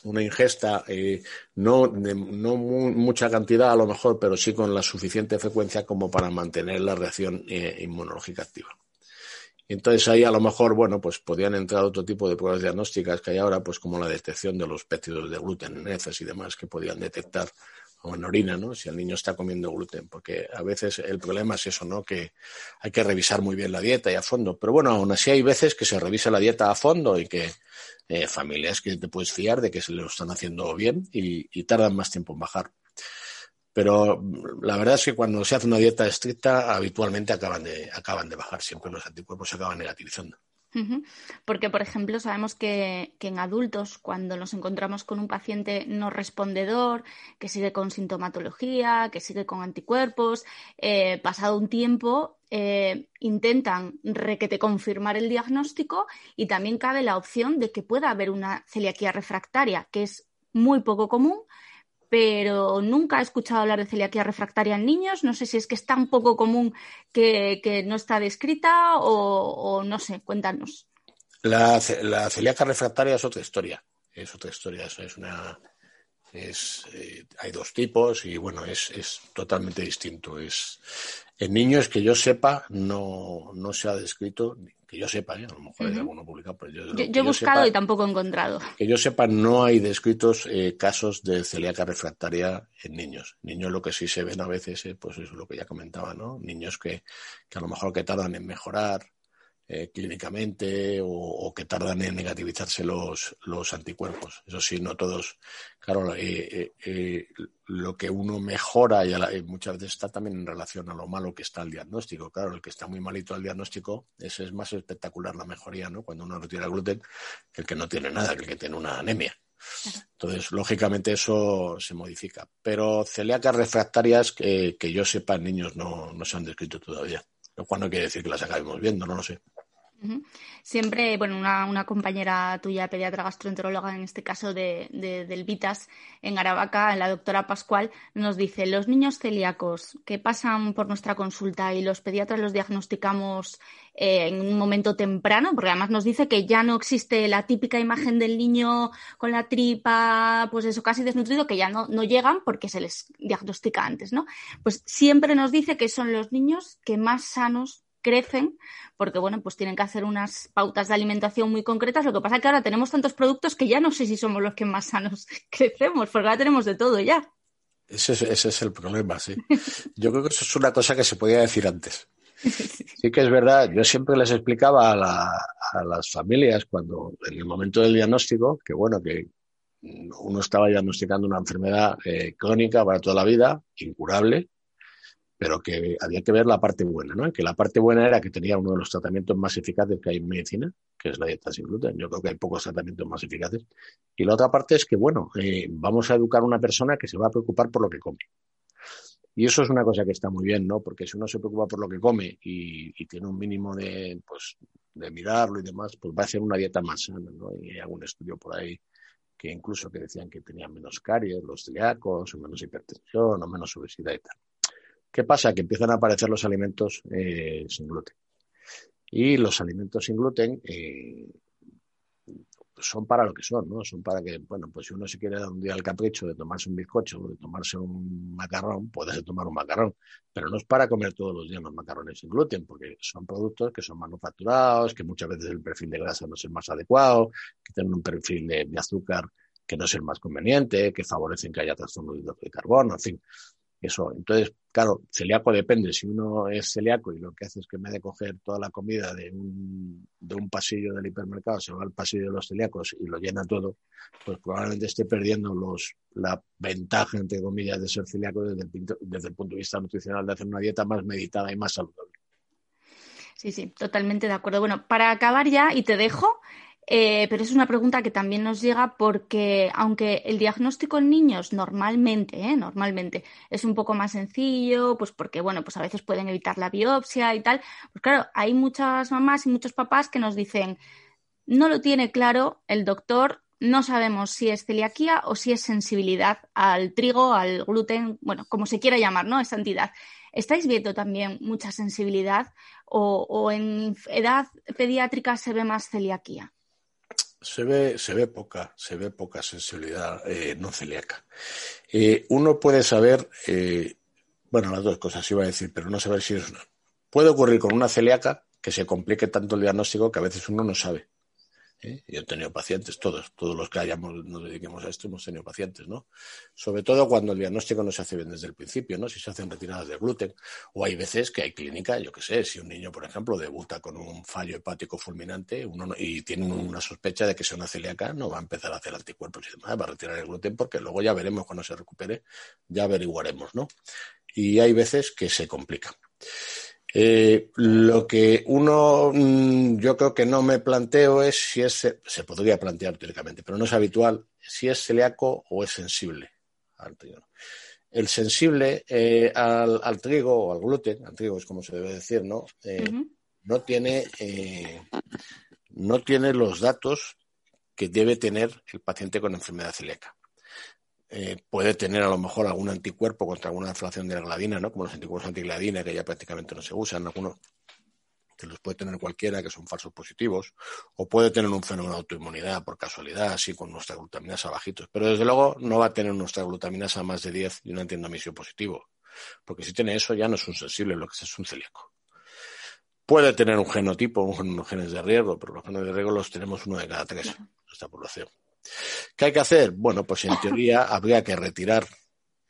una ingesta, eh, no, de, no mucha cantidad a lo mejor, pero sí con la suficiente frecuencia como para mantener la reacción eh, inmunológica activa. Entonces ahí a lo mejor, bueno, pues podían entrar otro tipo de pruebas diagnósticas que hay ahora, pues como la detección de los péptidos de gluten en heces y demás que podían detectar o en orina, ¿no? Si el niño está comiendo gluten, porque a veces el problema es eso, ¿no? Que hay que revisar muy bien la dieta y a fondo. Pero bueno, aún así hay veces que se revisa la dieta a fondo y que eh, familias que te puedes fiar de que se lo están haciendo bien y, y tardan más tiempo en bajar. Pero la verdad es que cuando se hace una dieta estricta, habitualmente acaban de, acaban de bajar, siempre los anticuerpos se acaban negativizando. Porque, por ejemplo, sabemos que, en adultos, cuando nos encontramos con un paciente no respondedor, que sigue con sintomatología, que sigue con anticuerpos, eh, pasado un tiempo, eh, intentan requete confirmar el diagnóstico y también cabe la opción de que pueda haber una celiaquía refractaria, que es muy poco común, pero nunca he escuchado hablar de celiaquía refractaria en niños. No sé si es que es tan poco común que, no está descrita o, no sé, cuéntanos. La, la, refractaria es otra historia. Es otra historia. es una. Es, eh, hay dos tipos y bueno, es, es totalmente distinto. Es, en niños que yo sepa, no, no se ha descrito que yo sepa, ¿eh? a lo mejor hay alguno publicado, pero yo, yo, he buscado y tampoco he encontrado. Que yo sepa, no hay descritos eh, casos de celíaca refractaria en niños. Niños lo que sí se ven a veces, eh, pues es lo que ya comentaba, ¿no? Niños que, que a lo mejor que tardan en mejorar, eh, clínicamente o, que tardan en negativizarse los, los anticuerpos. Eso sí, no todos. Claro, eh, eh, lo que uno mejora y muchas veces está también en relación a lo malo que está el diagnóstico. Claro, el que está muy malito al diagnóstico, ese es más espectacular la mejoría, ¿no? Cuando uno retira gluten, que el que no tiene nada, que el que tiene una anemia. Entonces, lógicamente eso se modifica. Pero celíacas refractarias que, que yo sepa en niños no, no se han descrito todavía. Lo no quiere decir que las acabemos viendo, no lo sé. Siempre, bueno, una, compañera tuya, pediatra gastroenteróloga, en este caso de, del Vitas, en Aravaca, la doctora Pascual, nos dice, los niños celíacos que pasan por nuestra consulta y los pediatras los diagnosticamos eh, en un momento temprano, porque además nos dice que ya no existe la típica imagen del niño con la tripa, pues eso, casi desnutrido, que ya no, no llegan porque se les diagnostica antes, ¿no? Pues siempre nos dice que son los niños que más sanos crecen porque, bueno, pues tienen que hacer unas pautas de alimentación muy concretas. Lo que pasa es que ahora tenemos tantos productos que ya no sé si somos los que más sanos crecemos, porque ahora tenemos de todo ya. Ese es, el problema, sí. Yo creo que eso es una cosa que se podía decir antes. Sí que es verdad, yo siempre les explicaba a, las familias cuando en el momento del diagnóstico que bueno, que uno estaba diagnosticando una enfermedad eh, crónica para toda la vida, incurable, pero que había que ver la parte buena, ¿no? Que la parte buena era que tenía uno de los tratamientos más eficaces que hay en medicina, que es la dieta sin gluten. Yo creo que hay pocos tratamientos más eficaces. Y la otra parte es que, bueno, eh, vamos a educar a una persona que se va a preocupar por lo que come. Y eso es una cosa que está muy bien, ¿no? Porque si uno se preocupa por lo que come y, tiene un mínimo de, pues, de mirarlo y demás, pues va a ser una dieta más sana, ¿no? Y hay algún estudio por ahí que incluso que decían que tenían menos caries los celíacos, o menos hipertensión, o menos obesidad y tal. ¿Qué pasa? Que empiezan a aparecer los alimentos eh, sin gluten. Y los alimentos sin gluten eh, son para lo que son, ¿no? Son para que, bueno, pues si uno se quiere dar un día el capricho de tomarse un bizcocho o de tomarse un macarrón, puede tomar un macarrón. Pero no es para comer todos los días los macarrones sin gluten, porque son productos que son manufacturados, que muchas veces el perfil de grasa no es el más adecuado, que tienen un perfil de, azúcar que no es el más conveniente, que favorecen que haya trastorno de carbono, en fin. Eso, entonces, claro, celíaco depende. Si uno es celíaco y lo que hace es que me de coger toda la comida de un, de un pasillo del hipermercado, se va al pasillo de los celíacos y lo llena todo, pues probablemente esté perdiendo los, la ventaja, entre comillas, de ser celíaco desde el, desde el punto de vista nutricional, de hacer una dieta más meditada y más saludable. Sí, sí, totalmente de acuerdo. Bueno, para acabar ya, y te dejo, eh, pero es una pregunta que también nos llega porque, aunque el diagnóstico en niños normalmente, ¿eh? normalmente es un poco más sencillo, pues porque, bueno, pues a veces pueden evitar la biopsia y tal, pues claro, hay muchas mamás y muchos papás que nos dicen, no lo tiene claro el doctor, no sabemos si es celiaquía o si es sensibilidad al trigo, al gluten, bueno, como se quiera llamar, ¿no? Esa entidad. ¿Estáis viendo también mucha sensibilidad o, o en edad pediátrica se ve más celiaquía? Se ve, se ve poca, se ve poca sensibilidad eh, no celíaca. Eh, uno puede saber, eh, bueno, las dos cosas iba a decir, pero no saber si es una. Puede ocurrir con una celíaca que se complique tanto el diagnóstico que a veces uno no sabe. ¿Eh? Yo he tenido pacientes, todos, todos los que hayamos, nos dediquemos a esto, hemos tenido pacientes, ¿no? Sobre todo cuando el diagnóstico no se hace bien desde el principio, ¿no? Si se hacen retiradas de gluten. O hay veces que hay clínica, yo qué sé, si un niño, por ejemplo, debuta con un fallo hepático fulminante uno y tiene una sospecha de que sea una celíaca, no va a empezar a hacer anticuerpos y demás, va a retirar el gluten porque luego ya veremos cuando se recupere, ya averiguaremos, ¿no? Y hay veces que se complica. Eh, lo que uno, mm, yo creo que no me planteo es si es, se podría plantear teóricamente, pero no es habitual, si es celíaco o es sensible al trigo. El sensible eh, al, trigo o al gluten, al trigo es como se debe decir, ¿no? Eh, no tiene, no tiene los datos que debe tener el paciente con enfermedad celíaca. Eh, puede tener a lo mejor algún anticuerpo contra alguna inflación de la gladina, ¿no? Como los anticuerpos antigladina que ya prácticamente no se usan, algunos que los puede tener cualquiera, que son falsos positivos, o puede tener un fenómeno de autoinmunidad por casualidad, así con nuestra glutaminasa bajitos, pero desde luego no va a tener nuestra glutaminasa más de 10 y un antiendomisio positivo, porque si tiene eso ya no es un sensible, lo que es un celíaco. Puede tener un genotipo, unos genes de riesgo, pero los genes de riesgo los tenemos uno de cada tres en esta población. ¿Qué hay que hacer? Bueno, pues en teoría habría que retirar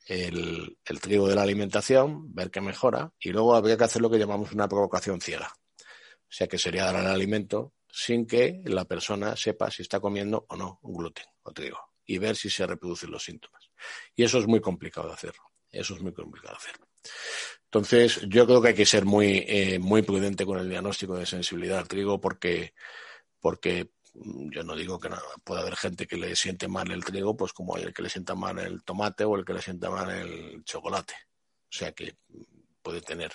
el, trigo de la alimentación, ver qué mejora, y luego habría que hacer lo que llamamos una provocación ciega. O sea, que sería dar el alimento sin que la persona sepa si está comiendo o no gluten o trigo y ver si se reproducen los síntomas. Y eso es muy complicado de hacer. Eso es muy complicado de hacer. Entonces, yo creo que hay que ser muy, eh, muy prudente con el diagnóstico de sensibilidad al trigo porque, porque yo no digo que no, puede haber gente que le siente mal el trigo, pues como hay el que le sienta mal el tomate o el que le sienta mal el chocolate. O sea que puede tener.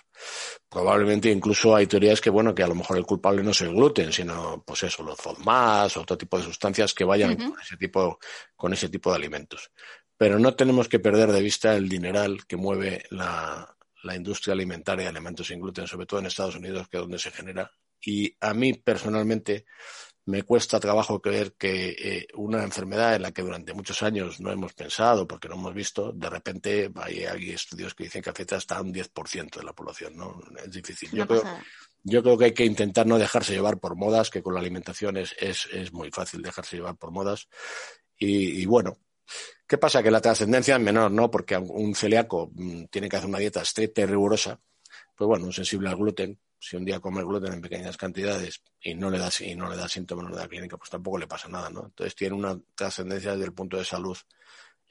Probablemente incluso hay teorías que, bueno, que a lo mejor el culpable no es el gluten, sino, pues eso, los FODMAS o otro tipo de sustancias que vayan con, ese tipo, con ese tipo de alimentos. Pero no tenemos que perder de vista el dineral que mueve la, la industria alimentaria de alimentos sin gluten, sobre todo en Estados Unidos, que es donde se genera. Y a mí personalmente me cuesta trabajo creer que eh, una enfermedad en la que durante muchos años no hemos pensado porque no hemos visto, de repente hay, hay estudios que dicen que afecta hasta un 10% de la población, ¿no? Es difícil. Yo creo, yo creo, que hay que intentar no dejarse llevar por modas, que con la alimentación es, es, es muy fácil dejarse llevar por modas. Y, y bueno, ¿qué pasa? Que la trascendencia es menor, ¿no? Porque un celíaco mm, tiene que hacer una dieta estricta y rigurosa, pues bueno, un sensible al gluten, si un día come gluten en pequeñas cantidades y no le da, y no le da síntomas, le da clínica, pues tampoco le pasa nada, ¿no? Entonces tiene una trascendencia desde el punto de salud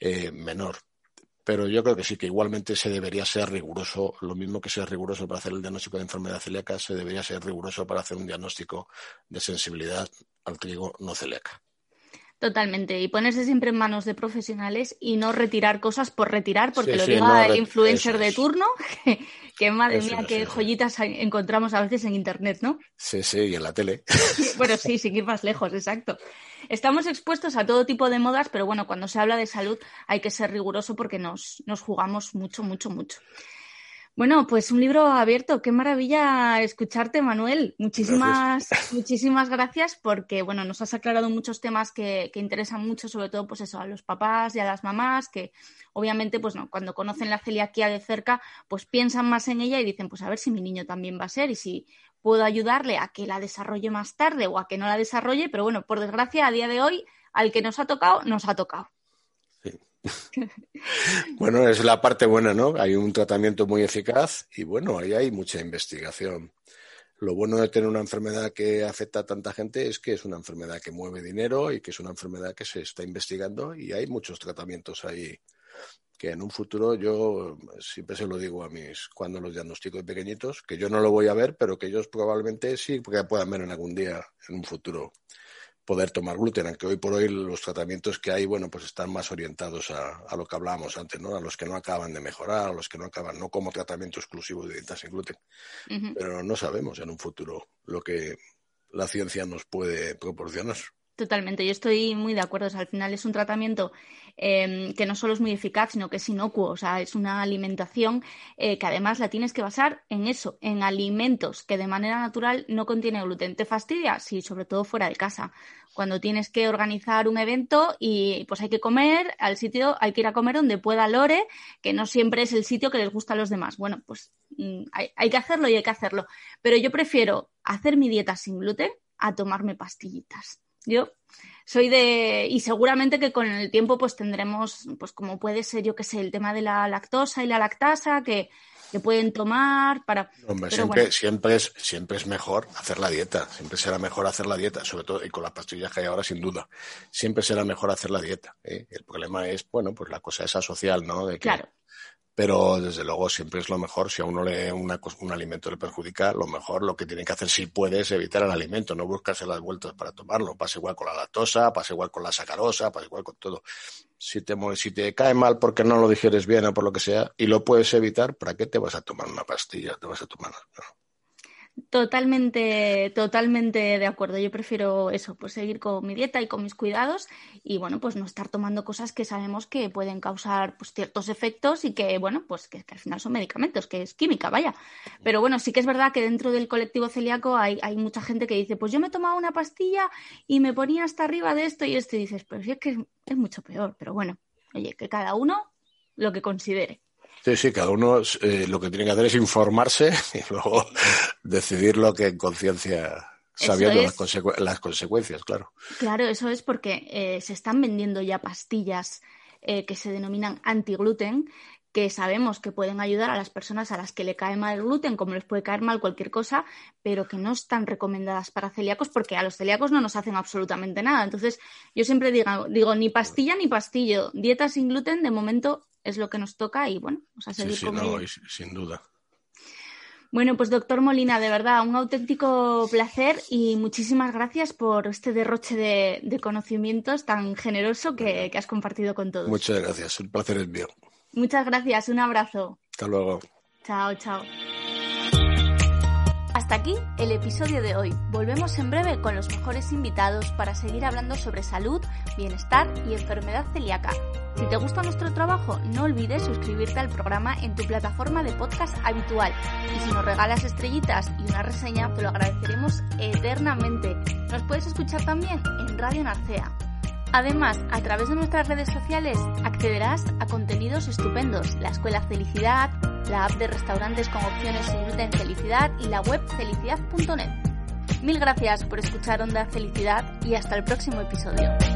eh, menor. Pero yo creo que sí, que igualmente se debería ser riguroso, lo mismo que ser riguroso para hacer el diagnóstico de enfermedad celíaca, se debería ser riguroso para hacer un diagnóstico de sensibilidad al trigo no celíaca. Totalmente. Y ponerse siempre en manos de profesionales y no retirar cosas por retirar, porque lo diga el influencer de turno, que, madre mía, qué joyitas encontramos a veces en internet, ¿no? Sí, sí, y en la tele. bueno, sí, sin ir más lejos, exacto. Estamos expuestos a todo tipo de modas, pero bueno, cuando se habla de salud hay que ser riguroso porque nos, nos jugamos mucho, mucho, mucho. Bueno, pues un libro abierto. Qué maravilla escucharte, Manuel. Muchísimas, gracias. muchísimas gracias porque, bueno, nos has aclarado muchos temas que, que, interesan mucho, sobre todo, pues eso, a los papás y a las mamás, que obviamente, pues no, cuando conocen la celiaquía de cerca, pues piensan más en ella y dicen, pues a ver si mi niño también va a ser y si puedo ayudarle a que la desarrolle más tarde o a que no la desarrolle, pero bueno, por desgracia, a día de hoy, al que nos ha tocado, nos ha tocado. bueno, es la parte buena, ¿no? Hay un tratamiento muy eficaz y bueno, ahí hay mucha investigación. Lo bueno de tener una enfermedad que afecta a tanta gente es que es una enfermedad que mueve dinero y que es una enfermedad que se está investigando y hay muchos tratamientos ahí que en un futuro yo siempre se lo digo a mis cuando los diagnostico de pequeñitos que yo no lo voy a ver pero que ellos probablemente sí porque puedan ver en algún día en un futuro poder tomar gluten, aunque hoy por hoy los tratamientos que hay, bueno, pues están más orientados a, lo que hablábamos antes, ¿no? A los que no acaban de mejorar, a los que no acaban, no como tratamiento exclusivo de dieta sin gluten. Pero no sabemos en un futuro lo que la ciencia nos puede proporcionar. Totalmente, yo estoy muy de acuerdo. al final es un tratamiento em, que no solo es muy eficaz, sino que es inocuo. O sea, es una alimentación eh, que además la tienes que basar en eso, en alimentos que de manera natural no contienen gluten. ¿Te fastidia? Sí, sobre todo fuera de casa. Cuando tienes que organizar un evento y pues hay que comer al sitio, hay que ir a comer donde pueda Lore, que no siempre es el sitio que les gusta a los demás. Bueno, pues mm, hay que hacerlo y hay que hacerlo. Pero yo prefiero hacer mi dieta sin gluten a tomarme pastillitas. Yo soy de, y seguramente que con el tiempo pues tendremos, pues como puede ser, yo qué sé, el tema de la lactosa y la lactasa, que, que pueden tomar para... Hombre, siempre, siempre, es, siempre es mejor hacer la dieta, siempre será mejor hacer la dieta, sobre todo y con las pastillas que hay ahora, sin duda, siempre será mejor hacer la dieta. ¿eh? El problema es, bueno, pues la cosa esa social, ¿no? De claro pero desde luego siempre es lo mejor. Si a uno le un alimento le perjudica, lo mejor lo que tiene que hacer si puede es evitar el alimento, no buscarse las vueltas para tomarlo. Pasa igual con la lactosa, pasa igual con la sacarosa, pasa igual con todo. Si te, si te cae mal porque no lo digieres bien o por lo que sea y lo puedes evitar, ¿para qué te vas a tomar una pastilla? Te vas a tomar. Totalmente, totalmente de acuerdo. Yo prefiero eso, pues seguir con mi dieta y con mis cuidados y bueno, pues no estar tomando cosas que sabemos que pueden causar pues, ciertos efectos y que, bueno, pues que, al final son medicamentos, que es química, vaya. Pero bueno, sí que es verdad que dentro del colectivo celíaco hay, hay mucha gente que dice, pues yo me tomaba una pastilla y me ponía hasta arriba de esto y esto y dices, pero sí es que es mucho peor. Pero bueno, oye, que cada uno lo que considere. Sí, sí, cada uno eh, lo que tiene que hacer es informarse y luego decidir lo que en conciencia, sabiendo las, consecuencias, claro. Claro, eso es porque eh, se están vendiendo ya pastillas eh, que se denominan antigluten, que sabemos que pueden ayudar a las personas a las que le cae mal el gluten, como les puede caer mal cualquier cosa, pero que no están recomendadas para celíacos porque a los celíacos no nos hacen absolutamente nada. Entonces, yo siempre digo, digo ni pastilla ni pastillo. Dieta sin gluten, de momento es lo que nos toca y bueno, vamos a seguir sí, sí, sin duda. Bueno, pues doctor Molina, de verdad, un auténtico placer y muchísimas gracias por este derroche de, conocimientos tan generoso que, que, has compartido con todos. Muchas gracias, el placer es mío. Muchas gracias, un abrazo. Hasta luego. Chao, chao. Hasta aquí el episodio de hoy. Volvemos en breve con los mejores invitados para seguir hablando sobre salud, bienestar y enfermedad celíaca. Si te gusta nuestro trabajo, no olvides suscribirte al programa en tu plataforma de podcast habitual. Y si nos regalas estrellitas y una reseña, te lo agradeceremos eternamente. Nos puedes escuchar también en Radio Narcea. Además, a través de nuestras redes sociales accederás a contenidos estupendos, la Escuela Felicidad, la app de restaurantes con opciones sin gluten Felicidad y la web felicidad.net. Mil gracias por escuchar Onda Felicidad y hasta el próximo episodio.